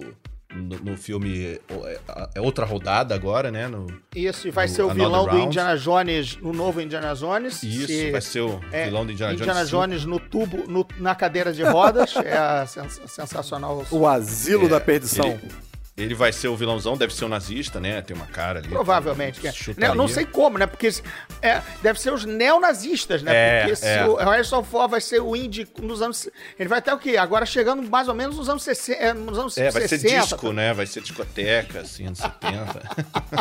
no, no filme é, é Outra Rodada agora, né? No, Isso, e vai no ser o Another vilão do Round. Indiana Jones, no novo Indiana Jones. isso, Se- vai ser o é, vilão do Indiana, Indiana Jones. Jones no tubo, no- na cadeira de rodas. <laughs> é a sens- sensacional. O asilo É, da perdição. Ele, ele vai ser o vilãozão, deve ser um nazista, né? Tem uma cara ali. Provavelmente. é. Chutaria. Não, sei como, né? Porque é, deve ser os neonazistas, né? É, Porque se é. o Harrison Ford vai ser o indie nos anos... Ele vai até o quê? Agora chegando mais ou menos nos anos 60. é, Nos anos É, vai 60, ser disco, né? Vai ser discoteca, assim, anos 70.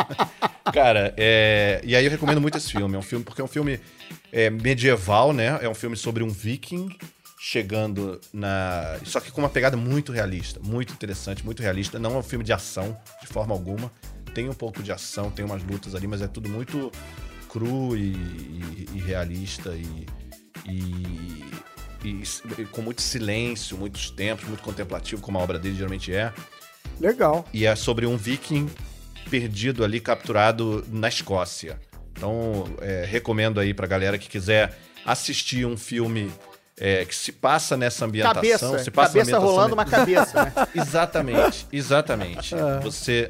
<laughs> Cara, é... e aí eu recomendo muito esse filme. É um filme porque é um filme é, medieval, né? É um filme sobre um viking chegando na. Só que com uma pegada muito realista, muito interessante, muito realista. Não é um filme de ação, de forma alguma. Tem um pouco de ação, tem umas lutas ali, mas é tudo muito cru e, e- e realista e, e- com muito silêncio, muitos tempos, muito contemplativo, como a obra dele geralmente é. Legal. E é sobre um viking perdido ali, capturado na Escócia. Então, é, recomendo aí pra galera que quiser assistir um filme é, que se passa nessa ambientação. Cabeça. se passa cabeça na ambientação rolando uma cabeça, né? <laughs> Exatamente, exatamente. <laughs> Você,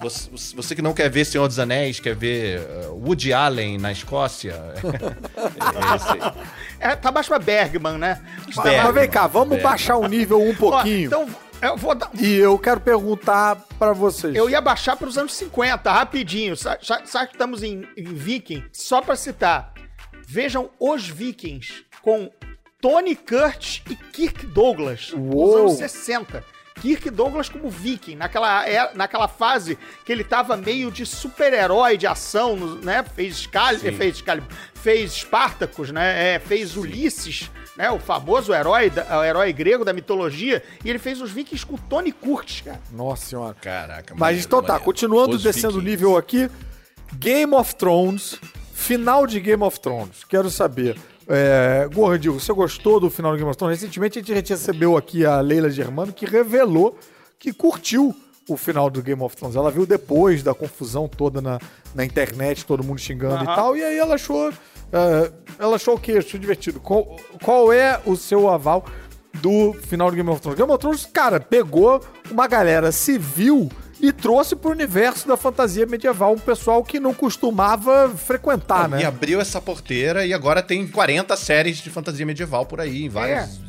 você, você que não quer ver Senhor dos Anéis, quer ver uh, Woody Allen na Escócia. é. <laughs> É, tá baixo pra Bergman, né? Bergman. Mas vem cá, vamos É. baixar o nível um Ó, pouquinho. então, eu vou dar... E eu quero perguntar pra vocês. Eu ia baixar para os anos 50, rapidinho. Sa- sa- Sabe que estamos em, em Viking? Só para citar. Vejam Os Vikings com Tony Curtis e Kirk Douglas Uou. nos anos 60. Kirk Douglas como viking, naquela, é- naquela fase que ele tava meio de super-herói de ação, né? Fez Excalibur, Sim. fez, Excalibur, fez Spartacus, né? É, fez Ulisses né? O famoso herói, da- o herói grego da mitologia. E ele fez os vikings com o Tony Curtis, cara. Nossa senhora. Caraca, Mas maneiro, então tá, maneiro. continuando Os descendo o nível aqui. Game of Thrones, final de Game of Thrones. Quero saber. É, Gordinho, você gostou do final do Game of Thrones? Recentemente a gente recebeu aqui a Leila Germano que revelou que curtiu o final do Game of Thrones. Ela viu depois da confusão toda na, na internet, todo mundo xingando e Aham. tal, e aí ela achou. é, ela achou o quê? Achou divertido. Qual, qual é o seu aval do final do Game of Thrones? Game of Thrones, cara, pegou uma galera civil e trouxe pro universo da fantasia medieval um pessoal que não costumava frequentar, E né? abriu essa porteira e agora tem 40 séries de fantasia medieval por aí, em vários.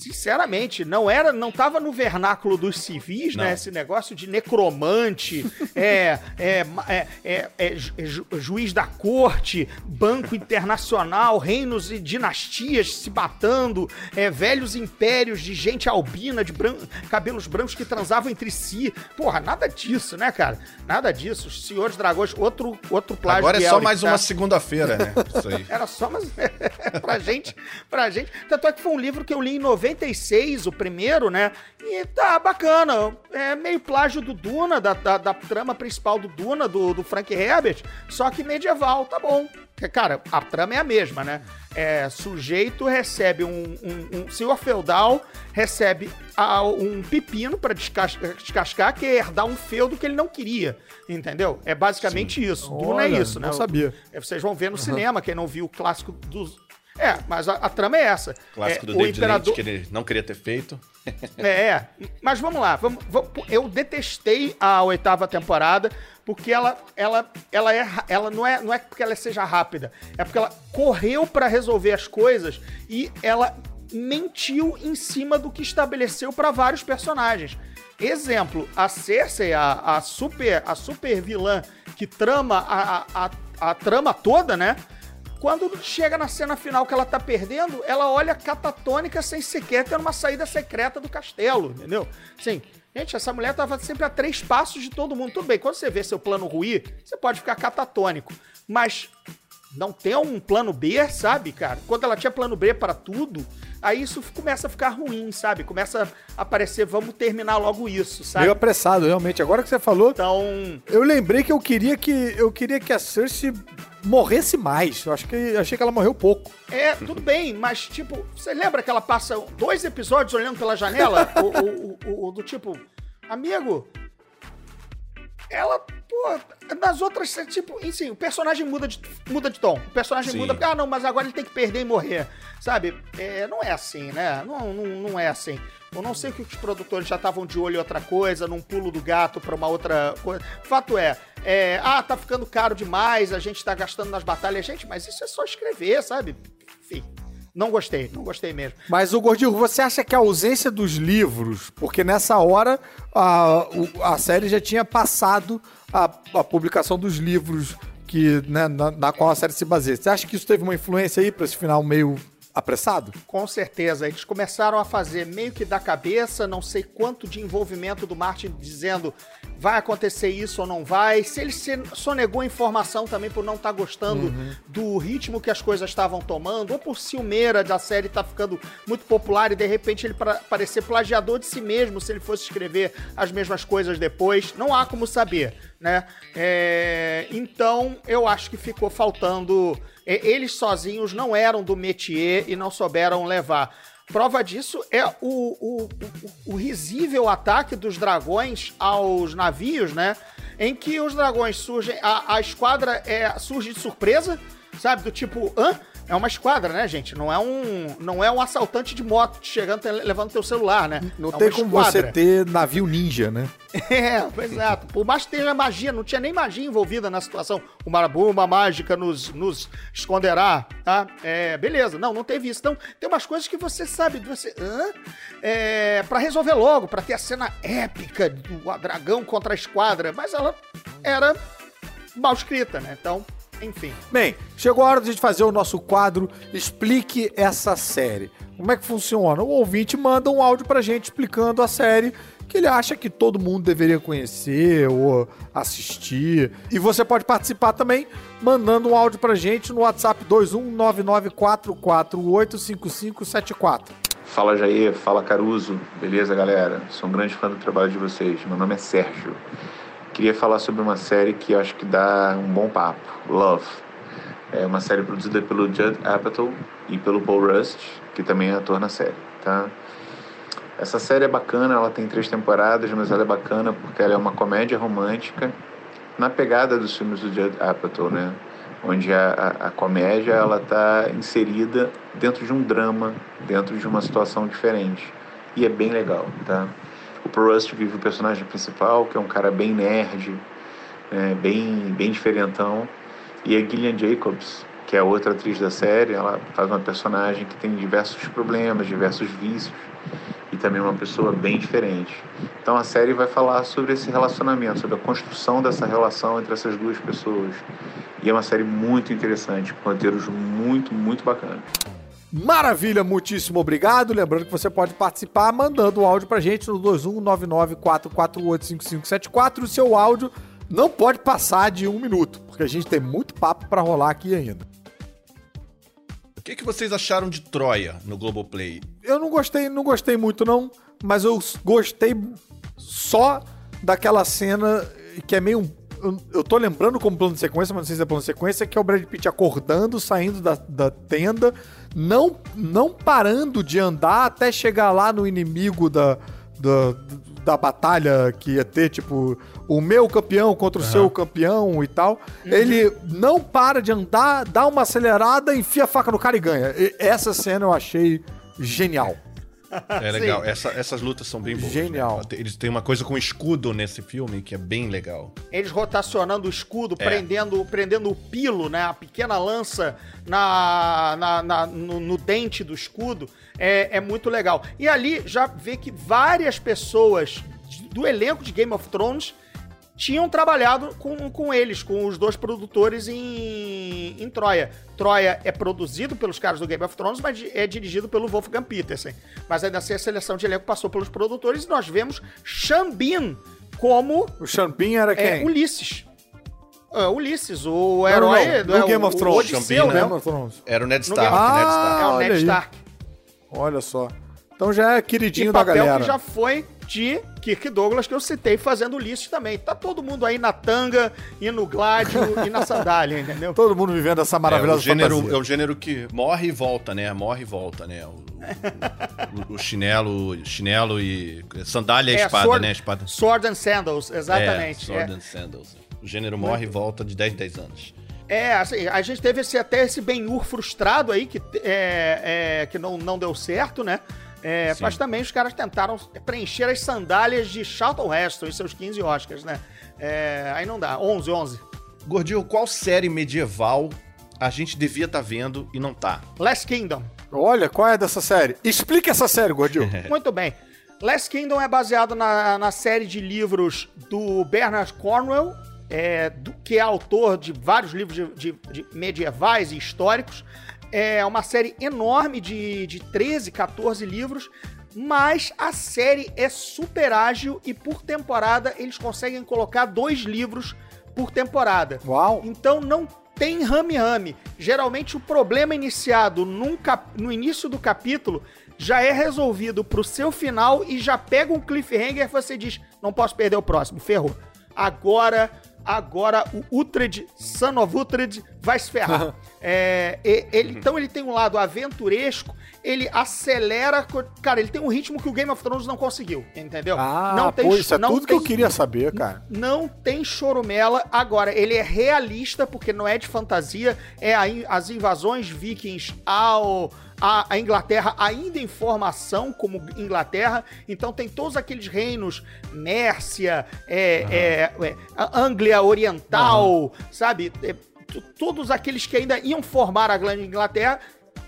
Sinceramente, não era, não tava no vernáculo dos civis, Não. né? Esse negócio de necromante, <laughs> é, é, é, é, é ju- ju- juiz da corte, banco internacional, reinos e dinastias se matando, é, velhos impérios de gente albina, de bran- cabelos brancos que transavam entre si. Porra, nada disso, né, cara? Nada disso. Os senhores dragões, outro, outro plágio Agora é só mais tá? uma segunda-feira, né? Isso aí. Era só, mas <laughs> pra gente, pra gente. Tanto é que foi um livro que eu li em 96, o primeiro, né? E tá bacana. É meio plágio do Duna, da, da, da trama principal do Duna, do, do Frank Herbert, só que medieval, tá bom. Cara, a trama é a mesma, né? É, sujeito recebe um, um, um senhor feudal, recebe a- um pepino pra descas- descascar, que é herdar um feudo que ele não queria, entendeu? É basicamente isso. Duna Olha, é isso, né? não sabia. É, Vocês vão ver no cinema, quem não viu o clássico dos. É, mas a, a trama é essa. Clássico é, do o David imperador... Lynch, que ele não queria ter feito. <laughs> É, é. mas vamos lá. Vamos, vamos- eu detestei a oitava temporada porque ela, ela, ela, é, ela não, é, não é porque ela seja rápida, é porque ela correu pra resolver as coisas e ela mentiu em cima do que estabeleceu pra vários personagens. Exemplo, a Cersei, a, a super a super vilã que trama a, a, a, a trama toda, né? Quando chega na cena final que ela tá perdendo, ela olha catatônica sem sequer ter uma saída secreta do castelo, entendeu? Sim. Gente, essa mulher tava sempre a três passos de todo mundo. Tudo bem, quando você vê seu plano ruir, você pode ficar catatônico. Mas não ter um plano B, sabe, cara? Quando ela tinha plano B para tudo, aí isso começa a ficar ruim, sabe? Começa a aparecer, vamos terminar logo isso, sabe? Meio apressado, realmente. Agora que você falou, Então, eu lembrei que eu queria que eu queria que a Cersei morresse mais. Eu acho que achei que ela morreu pouco. É, tudo bem, mas tipo, você lembra que ela passa dois episódios olhando pela janela? <laughs> o, o- o- o do tipo, amigo, ela, pô, nas outras, tipo, enfim, o personagem muda de, muda de tom. O personagem Sim. muda, porque, ah, não, mas agora ele tem que perder e morrer. Sabe? É, não é assim, né? Não, não, não é assim. Eu não sei que os produtores já estavam de olho em outra coisa, num pulo do gato pra uma outra coisa. Fato é, é, ah, tá ficando caro demais, a gente tá gastando nas batalhas. Gente, mas isso é só escrever, sabe? Enfim, não gostei, não gostei mesmo. Mas, o Gordinho, você acha que a ausência dos livros, porque nessa hora a, a série já tinha passado a, a publicação dos livros que, né, na, na qual a série se baseia. Você acha que isso teve uma influência aí pra esse final meio apressado? Com certeza, eles começaram a fazer meio que da cabeça, não sei quanto de envolvimento do Martin dizendo vai acontecer isso ou não vai. Se ele se sonegou informação também por não estar gostando do ritmo que as coisas estavam tomando, ou por ciumeira da série estar ficando muito popular e de repente ele parecer plagiador de si mesmo se ele fosse escrever as mesmas coisas depois, não há como saber, né? É, então eu acho que ficou faltando. Eles sozinhos não eram do métier e não souberam levar. Prova disso é o, o, o, o risível ataque dos dragões aos navios, né? Em que os dragões surgem, a, a esquadra é, surge de surpresa, sabe? Do tipo, hã? É uma esquadra, né, gente? Não é um, não é um assaltante de moto chegando, levando teu celular, né? Não É tem como esquadra. você ter navio ninja, né? <laughs> É, exato. Por mais que tenha magia, não tinha nem magia envolvida na situação. Uma uma mágica nos, nos esconderá, tá? É, beleza. Não, não teve isso. Então, tem umas coisas que você sabe, você... Hã? É, pra resolver logo, pra ter a cena épica do dragão contra a esquadra. Mas ela era mal escrita, né? Então, enfim. Bem, chegou a hora de a gente fazer o nosso quadro Explique essa série. Como é que funciona? O ouvinte manda um áudio pra gente explicando a série que ele acha que todo mundo deveria conhecer ou assistir. E você pode participar também mandando um áudio pra gente no WhatsApp 21994485574. Fala Jair, fala Caruso, beleza galera? Sou um grande fã do trabalho de vocês. Meu nome é Sérgio. Queria falar sobre uma série que acho que dá um bom papo, Love. É uma série produzida pelo Judd Apatow e pelo Paul Rust, que também é ator na série, tá? Essa série é bacana, ela tem três temporadas, mas ela é bacana porque ela é uma comédia romântica na pegada dos filmes do Judd Apatow, né? Onde a, a, a comédia ela está inserida dentro de um drama, dentro de uma situação diferente e é bem legal, tá? O Paul Rust vive o personagem principal, que é um cara bem nerd, né? bem bem diferentão, e a Gillian Jacobs, que é outra atriz da série, ela faz uma personagem que tem diversos problemas, diversos vícios e também uma pessoa bem diferente. Então a série vai falar sobre esse relacionamento, sobre a construção dessa relação entre essas duas pessoas. E é uma série muito interessante, com roteiros muito, muito bacanas. Maravilha, muitíssimo obrigado. Lembrando que você pode participar mandando o áudio pra gente no 21994485574. O seu áudio não pode passar de um minuto, porque a gente tem muito papo para rolar aqui ainda. O que, que vocês acharam de Troia no Globoplay? Eu não gostei, não gostei muito não, mas eu gostei só daquela cena que é meio eu, eu tô lembrando como plano de sequência, mas não sei se é plano de sequência, que é o Brad Pitt acordando, saindo da, da tenda, não, não parando de andar até chegar lá no inimigo da, da, da batalha que ia ter, tipo, o meu campeão contra o seu campeão e tal. Ele não para de andar, dá uma acelerada, enfia a faca no cara e ganha. E essa cena eu achei genial. É legal. Essa- essas lutas são bem boas. Genial. né? Eles têm uma coisa com escudo nesse filme que é bem legal. Eles rotacionando o escudo, É. prendendo, prendendo o pilo, né? A pequena lança na, na- na- no, no dente do escudo. É, é muito legal. E ali já vê que várias pessoas do elenco de Game of Thrones tinham trabalhado com, com eles, com os dois produtores em, em Troia. Troia é produzido pelos caras do Game of Thrones, mas é dirigido pelo Wolfgang Petersen. Mas ainda assim a seleção de elenco passou pelos produtores e nós vemos Bean como O Champin era é, quem? Ulisses. É, Ulisses, o Não, herói não, do no é, Game o- of o Thrones. Odisseu, Champin, né? Game of Thrones. Era o Ned Stark. Game- Ned Ah, Stark. É o Ned. Stark. Olha só. Então já é queridinho E da papel galera. que já foi de Kirk Douglas, que eu citei fazendo Ulisses também. Tá todo mundo aí na tanga, e no gládio e na sandália, <laughs> entendeu? Todo mundo vivendo essa É, maravilhosa o gênero, fantasia. é o gênero que morre e volta, né? Morre e volta, né? O, o- o chinelo, chinelo e sandália e É, espada, sword- né? Espada. Sword and Sandals, exatamente. É, É, Sword and Sandals. O gênero morre e volta de 10 em 10 anos. É, assim, a gente teve esse, até esse Ben-Hur frustrado aí, que, é, é, que não, não deu certo, né? É, mas também os caras tentaram preencher as sandálias de Charlton Heston em seus 15 Oscars, né? É, aí não dá. 11, 11. Gordinho, qual série medieval a gente devia estar vendo e não tá? Last Kingdom. Olha, qual é dessa série? Explica essa série, Gordinho. <laughs> Muito bem. Last Kingdom é baseado na, na série de livros do Bernard Cornwell, é, do- que é autor de vários livros de, de- de medievais e históricos. É uma série enorme de, de 13, 14 livros, mas a série é super ágil e por temporada eles conseguem colocar dois livros por temporada. Uau. Então não tem rame-rame. Geralmente o problema iniciado num cap- no início do capítulo já é resolvido pro seu final e já pega um cliffhanger e você diz, não posso perder o próximo, ferrou. Agora, agora o Uhtred, Son of Uhtred, vai se ferrar. <laughs> É, ele, então ele tem um lado aventuresco, ele acelera, cara, ele tem um ritmo que o Game of Thrones não conseguiu, entendeu? Ah, não pô, isso é não tudo que eu tem- queria saber, cara. não tem chorumela. Agora, ele é realista, porque não é de fantasia. É a as invasões vikings ao. A, a Inglaterra ainda em formação como Inglaterra, então tem todos aqueles reinos, Mércia, é, é, é, a Anglia Oriental, sabe? É, todos aqueles que ainda iam formar a grande Inglaterra,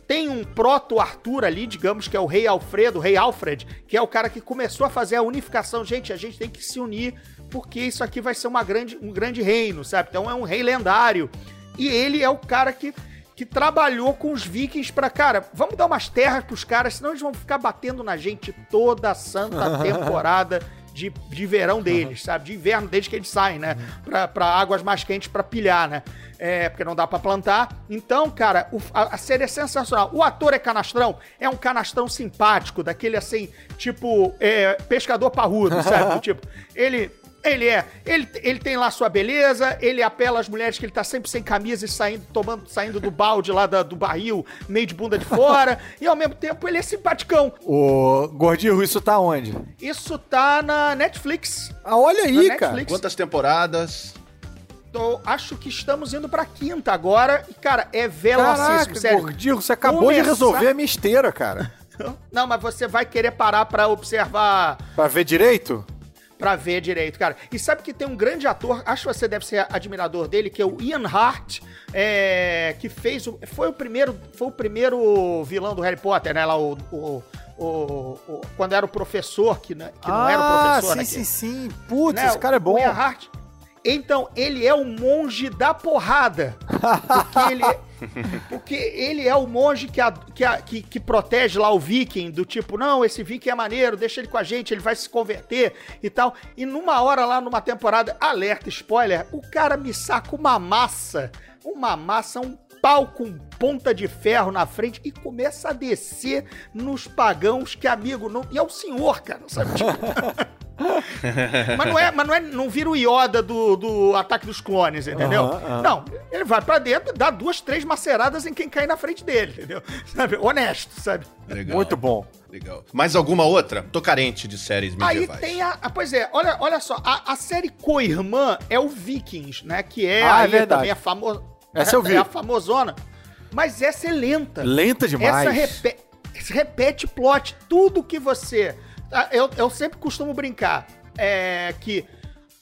tem um proto-Arthur ali, digamos que é o rei Alfredo, o rei Alfred, que é o cara que começou a fazer a unificação. Gente, a gente tem que se unir, porque isso aqui vai ser uma grande, um grande reino, sabe? Então é um rei lendário. E ele é o cara que, que trabalhou com os vikings pra, cara, vamos dar umas terras pros caras, senão eles vão ficar batendo na gente toda a santa <laughs> temporada de, de verão deles, sabe? De inverno deles que eles saem, né? Pra, pra águas mais quentes pra pilhar, né? É, porque não dá pra plantar. Então, cara, o- a, a série é sensacional. O ator é canastrão, é um canastrão simpático, daquele assim, tipo, é, pescador parrudo, sabe? <laughs> Tipo, ele. Ele é. Ele, ele tem lá sua beleza, ele apela às mulheres que ele tá sempre sem camisa e saindo, tomando, saindo do balde lá da- do barril, meio de bunda de fora. <laughs> e ao mesmo tempo ele é simpaticão. Ô, Gordinho, isso tá onde? Isso tá na Netflix. Ah, olha aí, Na cara. Netflix. Quantas temporadas? Tô- acho que estamos indo pra quinta agora. E, cara, é velocíssimo, sério. Gordinho, você acabou Começar- de resolver a minha esteira, cara. <laughs> Não, mas você vai querer parar pra observar, Pra ver direito? Pra ver direito, cara. E sabe que tem um grande ator, acho que você deve ser admirador dele, que é o Ian Hart, é, que fez o, foi o primeiro, foi o primeiro vilão do Harry Potter, né? Lá o, o- o- o- quando era o professor que, né, que não era o professor, sim, né? sim, que- sim. Putz, né, esse cara é bom. O Ian Hart. Então, ele é o monge da porrada. Porque ele, <laughs> porque ele é o monge que, a- que, a- que- que protege lá o viking, do tipo, não, esse viking é maneiro, deixa ele com a gente, ele vai se converter e tal. E numa hora lá, numa temporada, alerta, spoiler, o cara me saca uma massa, uma massa, um pau com ponta de ferro na frente e começa a descer nos pagãos que, amigo, não, e é o senhor, cara, sabe? Tipo, <laughs> mas não é, mas não é, não vira o Yoda do, do ataque dos clones, entendeu? Aham, aham. Não, ele vai pra dentro, dá duas, três maceradas em quem cair na frente dele, entendeu? <laughs> Sabe? Honesto, sabe? Legal. Muito bom. Legal. Mais alguma outra? Tô carente de séries Aí medievais. tem a, a- Pois é, olha, olha só, a, a série co-irmã é o Vikings, né? Que é, Ah, é aí verdade. também a famosa. Essa eu vi. É a famosona. Mas essa é lenta. Lenta demais. Essa repe- repete plot. Tudo que você. Ah, Eu, eu sempre costumo brincar é, que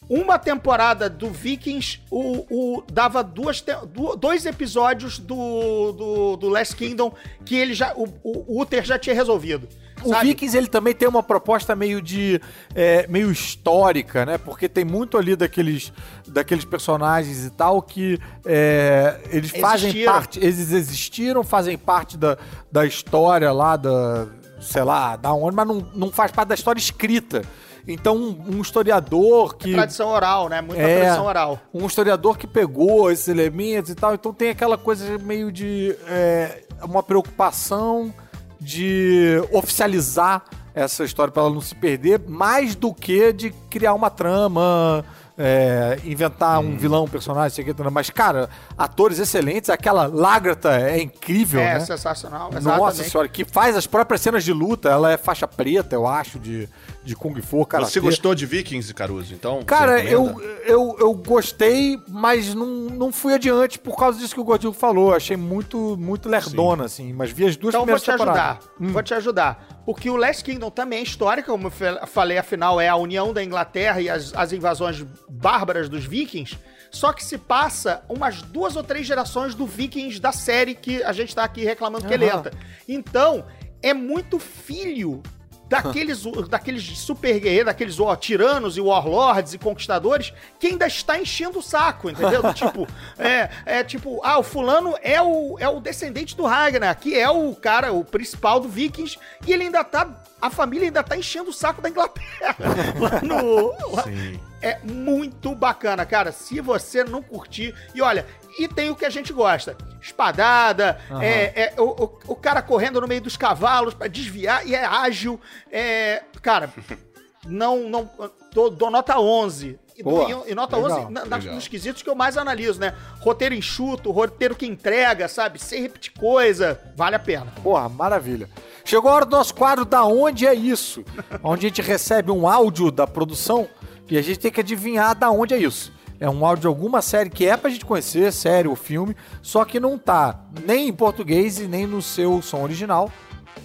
uma temporada do Vikings o, o- dava duas, te- dois episódios do, do, do Last Kingdom que ele já. O, o, o Uther já tinha resolvido. O sabe? Vikings ele também tem uma proposta meio de é, meio histórica, né? Porque tem muito ali daqueles, daqueles personagens e tal que é, eles fazem Existiram. parte, eles existiram, fazem parte da, da história lá da, sei lá, da onde, mas não, não faz parte da história escrita. Então um, um historiador que Tradição oral, né? Muita É. tradição oral. um historiador que pegou esses elementos e tal, então tem aquela coisa meio de é, uma preocupação de oficializar essa história para ela não se perder, mais do que de criar uma trama, é, inventar um vilão, um personagem, sei o mas cara, atores excelentes, aquela Lágrata é incrível, É né? sensacional. Nossa Exatamente. senhora, que faz as próprias cenas de luta, ela é faixa preta, eu acho, de, de Kung Fu, cara. Você gostou de Vikings, Caruso? Então, Cara, eu, eu, eu gostei, mas não, não fui adiante por causa disso que o Gordinho falou. Achei muito, muito lerdona, assim. Mas vi as duas Então vou primeiras te ajudar. Hum. Vou te ajudar. Porque o Last Kingdom também é histórica, como eu falei, afinal, é a união da Inglaterra e as, as invasões bárbaras dos vikings. Só que se passa umas duas ou três gerações do Vikings da série que a gente tá aqui reclamando que é lenta. Então, é muito filho daqueles, daqueles super guerreiros, daqueles ó, tiranos e warlords e conquistadores que ainda está enchendo o saco, entendeu? Tipo, <laughs> é, é tipo, ah, o fulano é o, é o descendente do Ragnar, que é o cara, o principal do Vikings, e ele ainda tá, a família ainda tá enchendo o saco da Inglaterra. Lá no... lá- Sim. é muito bacana, cara. Se você não curtir. E olha, e tem o que a gente gosta: espadada, é, é, o, o, o cara correndo no meio dos cavalos pra desviar e é ágil. É, cara, <laughs> não. não dou, dou nota 11. E, Boa, e- e nota legal, 11 na- legal. nos quesitos que eu mais analiso, né? Roteiro enxuto, roteiro que entrega, sabe? Sem repetir coisa. Vale a pena. Porra, maravilha. Chegou a hora do nosso quadro Da Onde é Isso? <laughs> onde a gente recebe um áudio da produção e a gente tem que adivinhar da onde é isso. É um áudio de alguma série que é pra gente conhecer, série ou filme, só que não tá nem em português e nem no seu som original.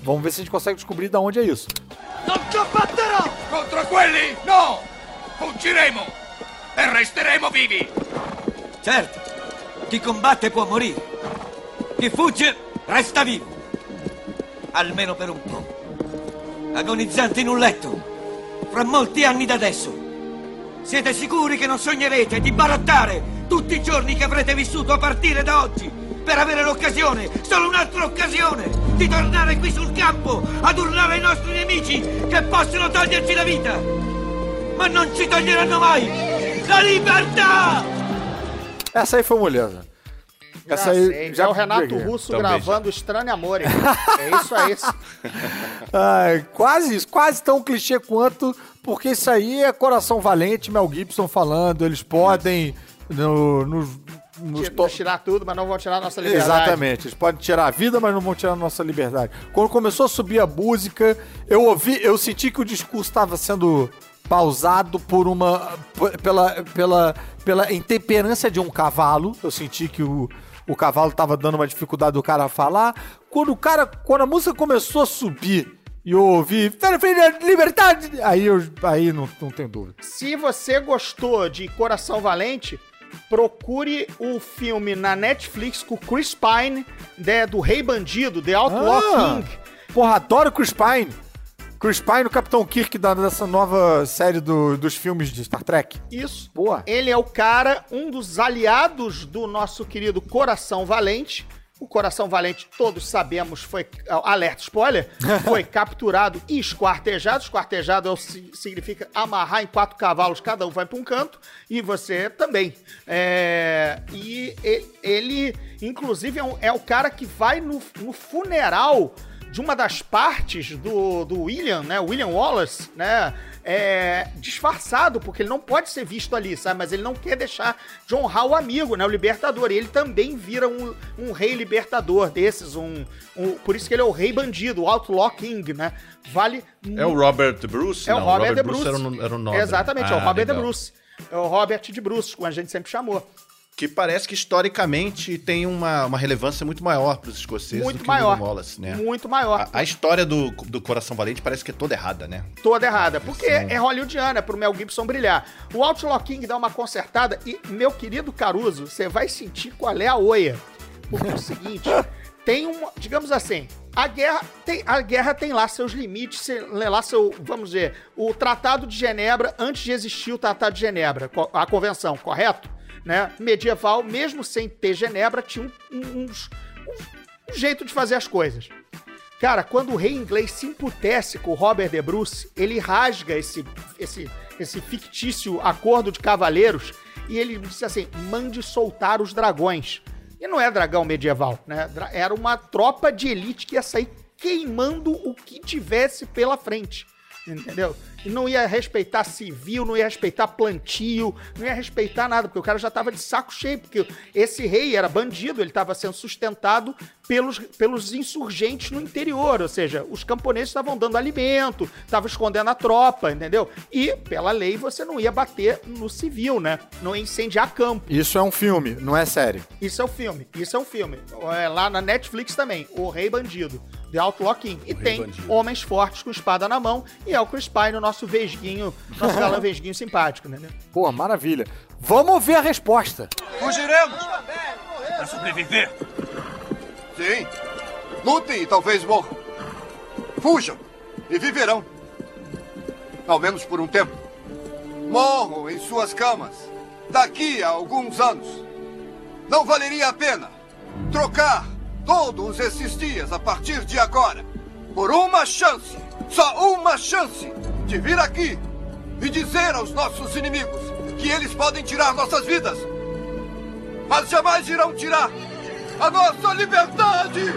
Vamos ver se a gente consegue descobrir da onde é isso. Contro quelli, no! Fuggiremo! E resteremo vivi! Certo, chi combatte può morire. Chi fugge resta vivo. Almeno per un po'. Agonizzante in un letto. Fra molti anni da adesso. Siete sicuri che non sognerete di barattare tutti i giorni che avrete vissuto a partire da oggi? Per avere l'occasione, solo un'altra occasione, di tornare qui sul campo ad urlare ai nostri nemici che possono toglierci la vita? ma non ci toglieranno mai la libertà! Essa aí foi. Essa Já aí sei, já é o Renato peguei. Russo Também gravando Estranho Amor. É isso aí. <laughs> Ai, quase isso, quase tão clichê quanto, porque isso aí é Coração Valente, Mel Gibson falando, eles podem no, nos, nos to- tirar tudo, mas não vão tirar a nossa liberdade. Exatamente, eles podem tirar a vida, mas não vão tirar a nossa liberdade. Quando começou a subir a música, eu ouvi, eu senti que o discurso estava sendo pausado por uma pela, pela, pela intemperância de um cavalo. Eu senti que o, o cavalo estava dando uma dificuldade do cara a falar. Quando o cara, quando a música começou a subir e eu ouvi "Fera, fera, liberdade, aí eu aí não, não tem dúvida. Se você gostou de Coração Valente, procure o filme na Netflix com o Chris Pine, né, do Rei Bandido, The Outlaw Ah, King. Porra, adoro Chris Pine. Chris Pine, o Capitão Kirk da, dessa nova série do- dos filmes de Star Trek. Isso. Boa. Ele é o cara, um dos aliados do nosso querido Coração Valente. O Coração Valente, todos sabemos, foi. Alerta spoiler! <laughs> Foi capturado e esquartejado. Esquartejado é significa amarrar em quatro cavalos, cada um vai para um canto, e você também. É, e e- ele, inclusive, é, um- é o cara que vai no, no funeral de uma das partes do, do William, né? William Wallace, né? É, disfarçado, porque ele não pode ser visto ali, sabe? Mas ele não quer deixar de honrar o amigo, né? O libertador. E ele também vira um, um rei libertador desses, um, um- Por isso que ele é o rei bandido, o Outlaw King, né? Vale. É o Robert Bruce? É o Não, Robert, de Bruce Bruce. era o, era o nome. Exatamente, é o Ah, Robert de legal. Bruce. É o Robert de Bruce, como a gente sempre chamou. Que parece que historicamente tem uma, uma relevância muito maior para os escoceses do Muito que o maior. William Wallace, né? Muito maior. A, a história do, do Coração Valente parece que é toda errada, né? toda errada. Porque é hollywoodiana, pro Mel Gibson brilhar. O Outlaw King dá uma consertada e, meu querido Caruso, você vai sentir qual é a oia. Porque é o seguinte, <laughs> tem um, digamos assim, a guerra tem, a guerra tem lá seus limites, lá seu, vamos dizer, o Tratado de Genebra, antes de existir o Tratado de Genebra, a convenção, correto? Né? Medieval, mesmo sem ter Genebra, tinha um, uns- um- um jeito de fazer as coisas. Cara, quando o rei inglês se emputece com o Robert de Bruce, ele rasga esse, esse, esse fictício acordo de cavaleiros e ele disse assim: mande soltar os dragões. E não é dragão medieval, né? Era uma tropa de elite que ia sair queimando o que tivesse pela frente. Entendeu? E não ia respeitar civil, não ia respeitar plantio, não ia respeitar nada, porque o cara já tava de saco cheio, porque esse rei era bandido, ele estava sendo sustentado pelos, pelos insurgentes no interior, ou seja, os camponeses estavam dando alimento, estavam escondendo a tropa, entendeu? E, pela lei, você não ia bater no civil, né? Não ia incendiar campo. Isso é um filme, não é série. Isso é um filme, isso é um filme. É lá na Netflix também, O Rei Bandido, The Outlaw King. E tem Bandido. homens fortes com espada na mão, e é o Chris Pine, o nosso vesguinho, nosso galã vesguinho simpático, né? Pô, maravilha. Vamos ver a resposta. Fugiremos! Para sobreviver. Sim. Lutem e talvez morram. Fujam e viverão. Ao menos por um tempo. Morram em suas camas. Daqui a alguns anos. Não valeria a pena trocar todos esses dias a partir de agora por uma chance, só uma chance, de vir aqui e dizer aos nossos inimigos que eles podem tirar nossas vidas, mas jamais irão tirar a nossa liberdade!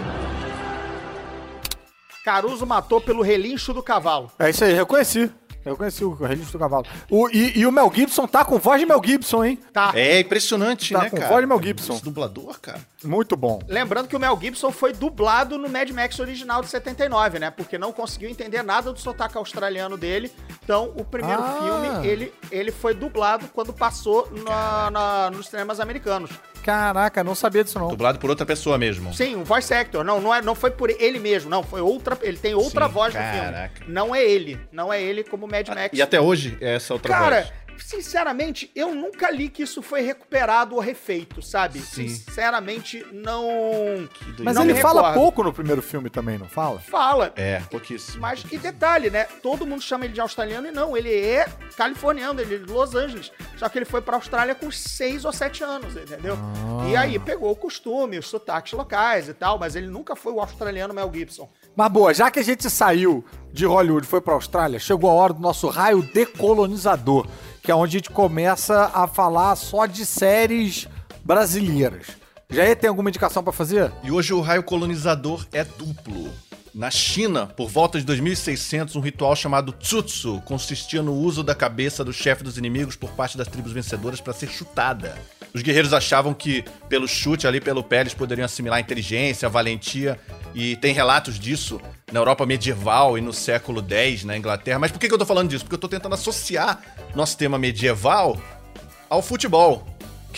Caruso matou pelo relincho do cavalo. É isso aí, reconheci. Eu conheci o registro do cavalo. O, e, e o Mel Gibson tá com voz de Mel Gibson, hein? Tá. É impressionante, Tá né, com cara? voz de Mel Gibson. Esse dublador, cara. Muito bom. Lembrando que o Mel Gibson foi dublado no Mad Max original de 79, né? Porque não conseguiu entender nada do sotaque australiano dele. Então, o primeiro Ah. filme, ele, ele foi dublado quando passou na- na- nos cinemas americanos. Caraca, não sabia disso não. Dublado por outra pessoa mesmo. Sim, um voice actor. Não, não, é, não foi por ele mesmo, não. Foi outra. Ele tem outra Sim, voz no caraca. filme. Não é ele. Não é ele como Mad Max. E até hoje é essa outra Cara, voz. Sinceramente, eu nunca li que isso foi recuperado ou refeito, sabe? Sim. Sinceramente, não. Mas não ele me fala recordo. pouco no primeiro filme também, não fala? Fala. É, pouquíssimo. Mas, e detalhe, né? Todo mundo chama ele de australiano e não, ele é californiano, ele é de Los Angeles. Só que ele foi pra Austrália com 6 ou 7 anos, entendeu? E aí pegou o costume, os sotaques locais e tal, mas ele nunca foi o australiano Mel Gibson. Mas boa, já que a gente saiu de Hollywood e foi pra Austrália, chegou a hora do nosso raio decolonizador, que é onde a gente começa a falar só de séries brasileiras. Já tem alguma indicação pra fazer? E hoje o raio colonizador é duplo. Na China, por volta de 2600, um ritual chamado Tsutsu consistia no uso da cabeça do chefe dos inimigos por parte das tribos vencedoras para ser chutada. Os guerreiros achavam que, pelo chute ali pelo pé, eles poderiam assimilar inteligência, valentia, e tem relatos disso na Europa medieval e no século X na Inglaterra. Mas por que eu tô falando disso? Porque eu tô tentando associar nosso tema medieval ao futebol,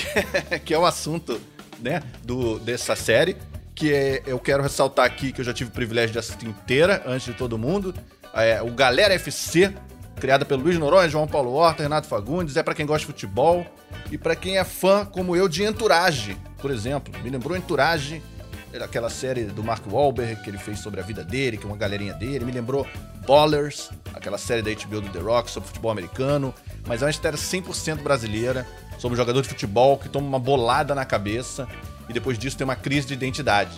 <laughs> que é o assunto né, do, dessa série que é, eu quero ressaltar aqui que eu já tive o privilégio de assistir inteira, antes de todo mundo. É, o Galera FC, criada pelo Luiz Noronha, João Paulo Horta, Renato Fagundes, é para quem gosta de futebol e para quem é fã, como eu, de Entourage, por exemplo. Me lembrou Entourage, aquela série do Mark Wahlberg que ele fez sobre a vida dele, que é uma galerinha dele. Me lembrou Ballers, aquela série da HBO do The Rock sobre futebol americano. Mas é uma história 100% brasileira, sobre um jogador de futebol que toma uma bolada na cabeça e depois disso tem uma crise de identidade.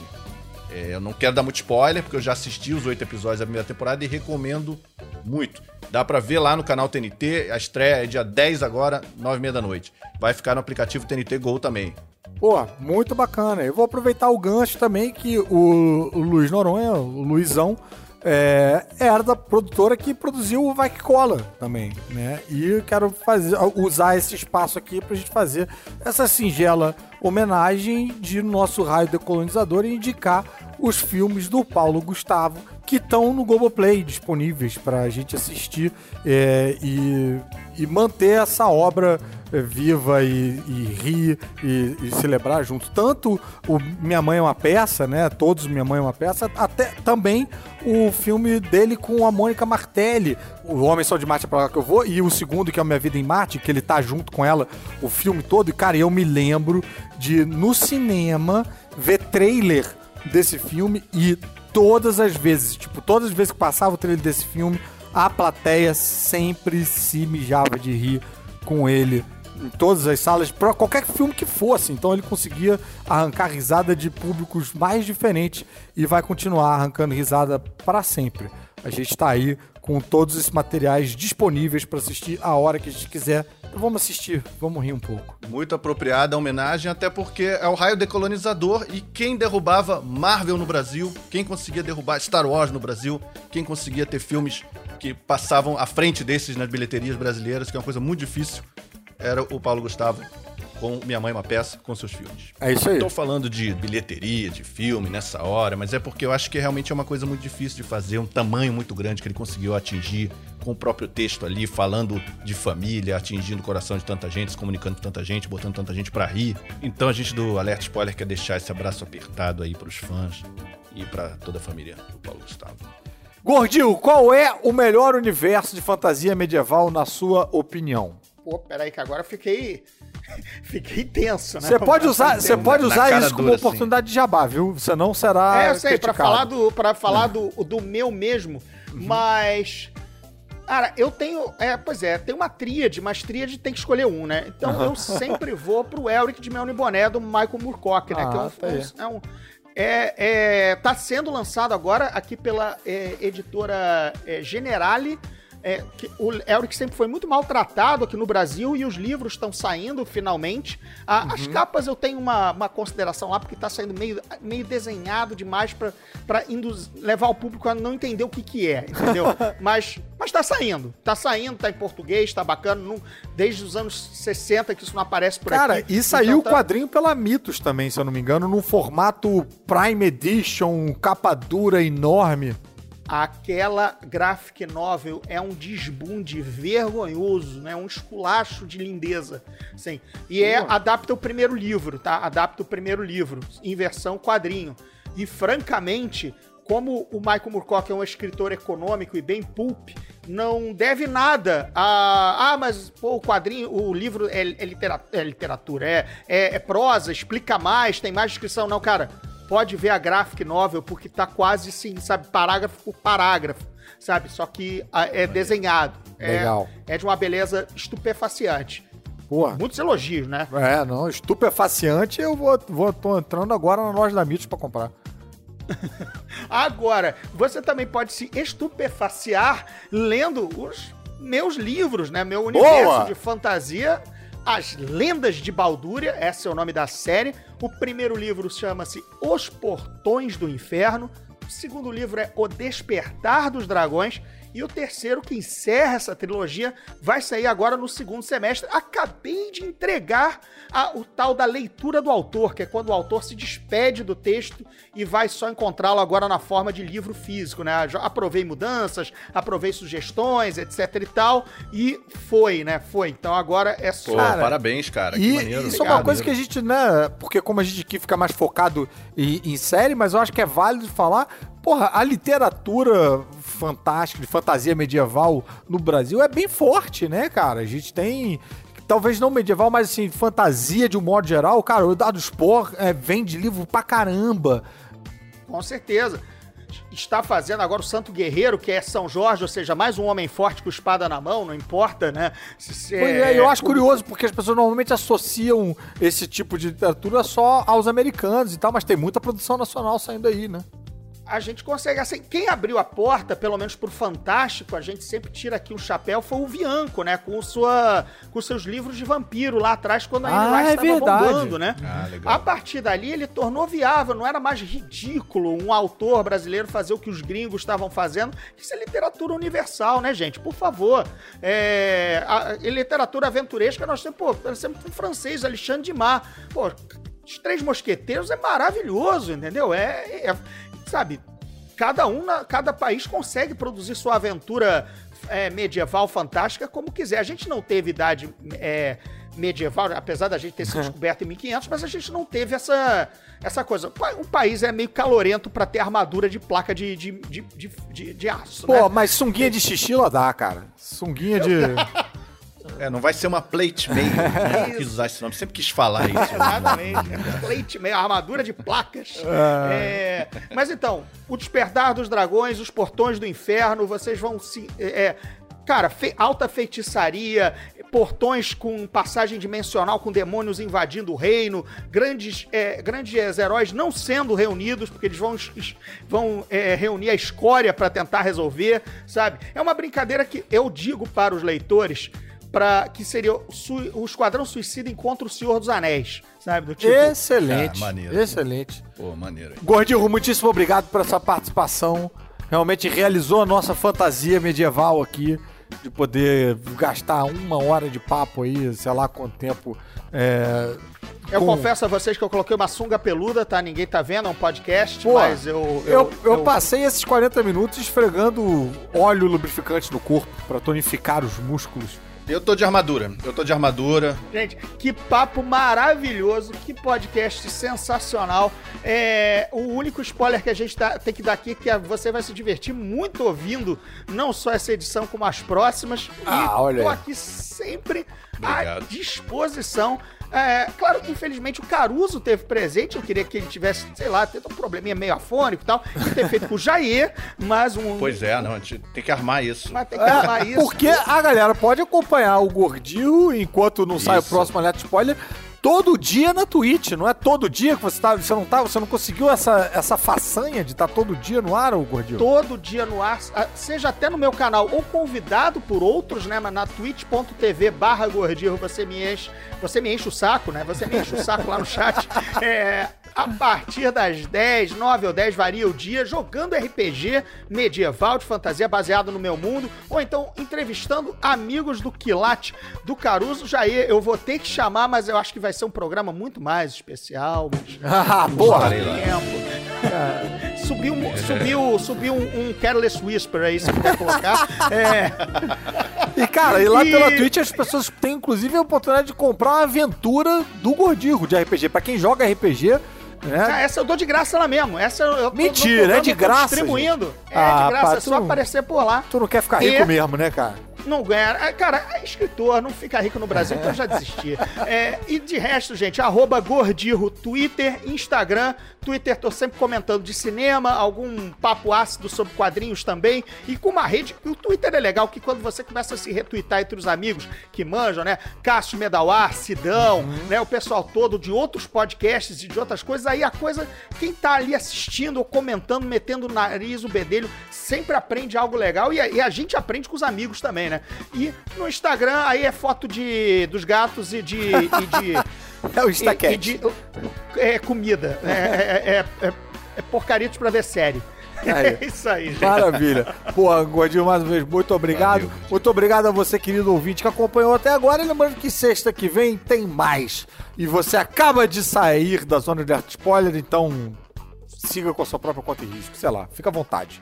É, eu não quero dar muito spoiler, porque eu já assisti os oito episódios da primeira temporada e recomendo muito. Dá pra ver lá no canal TNT, a estreia é dia 10 agora, 9 e meia da noite. Vai ficar no aplicativo TNT Go também. Pô, muito bacana. Eu vou aproveitar o gancho também que o, o Luiz Noronha, o Luizão, é, era da produtora que produziu o Vai Que Cola também, né? E eu quero fazer, usar esse espaço aqui pra gente fazer essa singela homenagem de nosso raio decolonizador e indicar os filmes do Paulo Gustavo que estão no Globoplay disponíveis para a gente assistir é, e, e manter essa obra é, viva e, e rir e, e, celebrar junto. Tanto o Minha Mãe é uma peça, né? Todos Minha Mãe é uma peça, até também o filme dele com a Mônica Martelli, O Homem Só de Marte é pra lá que eu vou, e o segundo, que é o Minha Vida em Marte, que ele tá junto com ela o filme todo. E, cara, eu me lembro de, no cinema, ver trailer desse filme e todas as vezes, tipo, todas as vezes que passava o trailer desse filme, a plateia sempre se mijava de rir com ele em todas as salas, para qualquer filme que fosse. Então ele conseguia arrancar risada de públicos mais diferentes e vai continuar arrancando risada para sempre. A gente está aí com todos esses materiais disponíveis para assistir a hora que a gente quiser. Então vamos assistir, vamos rir um pouco. Muito apropriada a homenagem, até porque é o raio decolonizador e quem derrubava Marvel no Brasil, quem conseguia derrubar Star Wars no Brasil, quem conseguia ter filmes que passavam à frente desses nas bilheterias brasileiras, que é uma coisa muito difícil, era o Paulo Gustavo com Minha Mãe é uma Peça, com seus filmes. É isso aí. Estou falando de bilheteria, de filme nessa hora, mas é porque eu acho que realmente é uma coisa muito difícil de fazer, um tamanho muito grande que ele conseguiu atingir com o próprio texto ali, falando de família, atingindo o coração de tanta gente, se comunicando com tanta gente, botando tanta gente para rir. Então a gente do Alerta Spoiler quer deixar esse abraço apertado aí pros fãs e para toda a família do Paulo Gustavo. Gordinho, qual é o melhor universo de fantasia medieval na sua opinião? Pô, peraí que agora eu fiquei <laughs> Fiquei tenso, né? Você pode usar, você pode usar isso como assim. oportunidade de jabá, viu? Você não será. É, eu sei, pra falar do, pra falar do, do meu mesmo, uhum. mas. Cara, eu tenho. É, pois é, tem uma tríade, mas tríade tem que escolher um, né? Então eu <laughs> sempre vou pro Elric de Melny Boné do Michael Moorcock, né? Ah, que é um, tá é um é, é, tá sendo lançado agora aqui pela é, editora é, Generale é, o Elric sempre foi muito maltratado aqui no Brasil e os livros estão saindo finalmente. Ah, uhum. As capas eu tenho uma, uma consideração lá, porque está saindo meio, meio desenhado demais para levar o público a não entender o que, que é, entendeu? <laughs> mas, mas tá saindo. Tá saindo, tá em português, tá bacana. Não, desde os anos 60 que isso não aparece por Cara, aqui. Cara, e saiu então, o tá... quadrinho pela Mitos também, se eu não me engano, num formato Prime Edition, capa dura enorme. Aquela graphic novel é um desbunde vergonhoso, né? Um esculacho de lindeza, sim. E é adapta o primeiro livro, tá? Adapta o primeiro livro em versão quadrinho. E francamente, como o Michael Moorcock é um escritor econômico e bem pulp, não deve nada a. Ah, mas pô, o quadrinho, o livro é, é, literatura, é, literatura é, é, é prosa, explica mais, tem mais descrição. Não, cara pode ver a graphic novel, porque tá quase assim, sabe, parágrafo por parágrafo, sabe? Só que é desenhado. É, Legal. É de uma beleza estupefaciante. Porra. Muitos elogios, né? É, não, estupefaciante eu vou, vou tô entrando agora na loja da Mitos para comprar. <laughs> Agora, você também pode se estupefaciar lendo os meus livros, né? Meu universo Boa! de fantasia, As Lendas de Baldúria, esse é o nome da série. O primeiro livro chama-se Os Portões do Inferno. O segundo livro é O Despertar dos Dragões. E o terceiro, que encerra essa trilogia, vai sair agora no segundo semestre. Acabei de entregar a- o tal da leitura do autor, que é quando o autor se despede do texto e vai só encontrá-lo agora na forma de livro físico, né? Já aprovei mudanças, aprovei sugestões, etc e tal, e foi, né? Foi. Então agora é só. Pô, parabéns, cara. que E maneiro. isso é uma coisa que a gente, né? Porque como a gente aqui fica mais focado em, em série, mas eu acho que é válido falar. Porra, a literatura fantástica, de fantasia medieval no Brasil é bem forte, né, cara? A gente tem. Talvez não medieval, mas assim, fantasia de um modo geral. Cara, o Dado Spor é, vende livro pra caramba. Com certeza. Está fazendo agora o Santo Guerreiro, que é São Jorge, ou seja, mais um homem forte com espada na mão, não importa, né? Se- Pois é, eu acho curioso, porque as pessoas normalmente associam esse tipo de literatura só aos americanos e tal, mas tem muita produção nacional saindo aí, né? A gente consegue, assim, quem abriu a porta, pelo menos pro Fantástico, a gente sempre tira aqui um chapéu, foi o Vianco, né? Com, sua, com seus livros de vampiro lá atrás, quando a Ah, Anne é estava verdade. bombando, né? Ah, legal. A partir dali, ele tornou viável, não era mais ridículo um autor brasileiro fazer o que os gringos estavam fazendo. Isso é literatura universal, né, gente? Por favor. É, a, em literatura aventuresca, nós temos, pô, nós temos um francês, Alexandre Dumas. Pô, os Três Mosqueteiros é maravilhoso, entendeu? É, é- sabe, cada um, na- cada país consegue produzir sua aventura é, medieval fantástica como quiser. A gente não teve idade é, medieval, apesar da gente ter sido descoberto em 1500, mas a gente não teve essa, essa coisa. O país é meio calorento pra ter armadura de placa de, de, de, de, de- aço, Pô, né? mas sunguinha de xixi lá dá, cara. Sunguinha de. <laughs> É, não vai ser uma plate mail. Eu quis usar esse nome, sempre quis falar isso. Exatamente. <laughs> Plate meio, armadura de placas. <laughs> É, mas então, o Despertar dos Dragões, os Portões do Inferno, vocês vão se. é, é, cara, fe- alta feitiçaria, portões com passagem dimensional, com demônios invadindo o reino, grandes, é, grandes heróis não sendo reunidos, porque eles vão, vão é, reunir a escória pra tentar resolver, sabe? É uma brincadeira que eu digo para os leitores. Pra, que seria o, Esquadrão Suicida encontra o Senhor dos Anéis, sabe? Do tipo, Excelente. Ah, maneiro. excelente. Pô, maneiro. Gordinho, muitíssimo obrigado por essa participação. Realmente realizou a nossa fantasia medieval aqui. De poder gastar uma hora de papo aí, sei lá quanto tempo. É, Eu com- confesso a vocês que eu coloquei uma sunga peluda, tá? Ninguém tá vendo, é um podcast, Pô, mas eu. Eu, eu passei esses 40 minutos esfregando óleo lubrificante no corpo pra tonificar os músculos. Eu tô de armadura. Eu tô de armadura. Gente, que papo maravilhoso, que podcast sensacional. É, o único spoiler que a gente tá- tem que dar aqui é que você vai se divertir muito ouvindo não só essa edição, como as próximas. Ah, e olha tô aqui sempre à Obrigado. disposição. É, claro que infelizmente o Caruso teve presente, eu queria que ele tivesse, sei lá, tendo um probleminha meio afônico e tal, e ter feito com o Jair, mas um. Pois é, não, a gente tem que armar isso. Mas tem que arrumar isso. É, Porque a galera pode acompanhar o Gordinho enquanto não sai o Isso. próximo alerta spoiler todo dia na Twitch. Não é todo dia que você tá. Você não tá. Você não conseguiu essa, essa façanha de estar todo dia no ar, ô Gordinho? todo dia no ar, ah, seja até no meu canal ou convidado por outros, né? Mas na twitch.tv barra gordinho você me enche, você me enche o saco, né? Você me enche o saco lá no chat. <laughs> É, a partir das 10, 9 ou 10 varia o dia, jogando RPG medieval de fantasia baseado no meu mundo, ou então entrevistando amigos do Quilate, do Caruso. Jair, eu vou ter que chamar, mas eu acho que vai ser um programa muito mais especial. <laughs> Ah, porra! tempo. Subiu, um- subiu, subiu um, um Careless Whisper aí, se puder colocar. <laughs> É, E, cara, e lá E- pela Twitch as pessoas têm, inclusive, a oportunidade de comprar uma aventura do Gordinho de RPG. Pra quem joga RPG, ah, né? essa eu dou de graça lá mesmo. Essa eu, eu tô- Mentira, no programa é de tô graça, distribuindo. É Ah, de graça, pá, é só não- aparecer por lá. Tu não quer ficar E- rico mesmo, né, cara? Não ganha. Ah, Cara, é escritor, não fica rico no Brasil, então eu já desisti. É, e de resto, gente, arroba Gordirro, Twitter, Instagram. Twitter, tô sempre comentando de cinema, algum papo ácido sobre quadrinhos também. E com uma rede. O Twitter é legal que quando você começa a se retweetar entre os amigos que manjam, né? Cássio Medawar, Sidão, né? O pessoal todo de outros podcasts e de outras coisas. Aí a coisa, quem tá ali assistindo ou comentando, metendo o nariz, o bedelho, sempre aprende algo legal. E a, e a gente aprende com os amigos também, né? E no Instagram, aí é foto de, dos gatos e de. E de <laughs> É o e, Instacat. e de é, comida. É, é, é, é, é porcaritos pra ver série. Aí. <laughs> É isso aí, gente. Maravilha. Pô, Gordinho, mais uma vez, muito obrigado. Valeu. muito obrigado a você, querido ouvinte, que acompanhou até agora. E lembrando que sexta que vem tem mais. E você acaba de sair da zona de arte spoiler, então siga com a sua própria conta e risco. Sei lá, fica à vontade.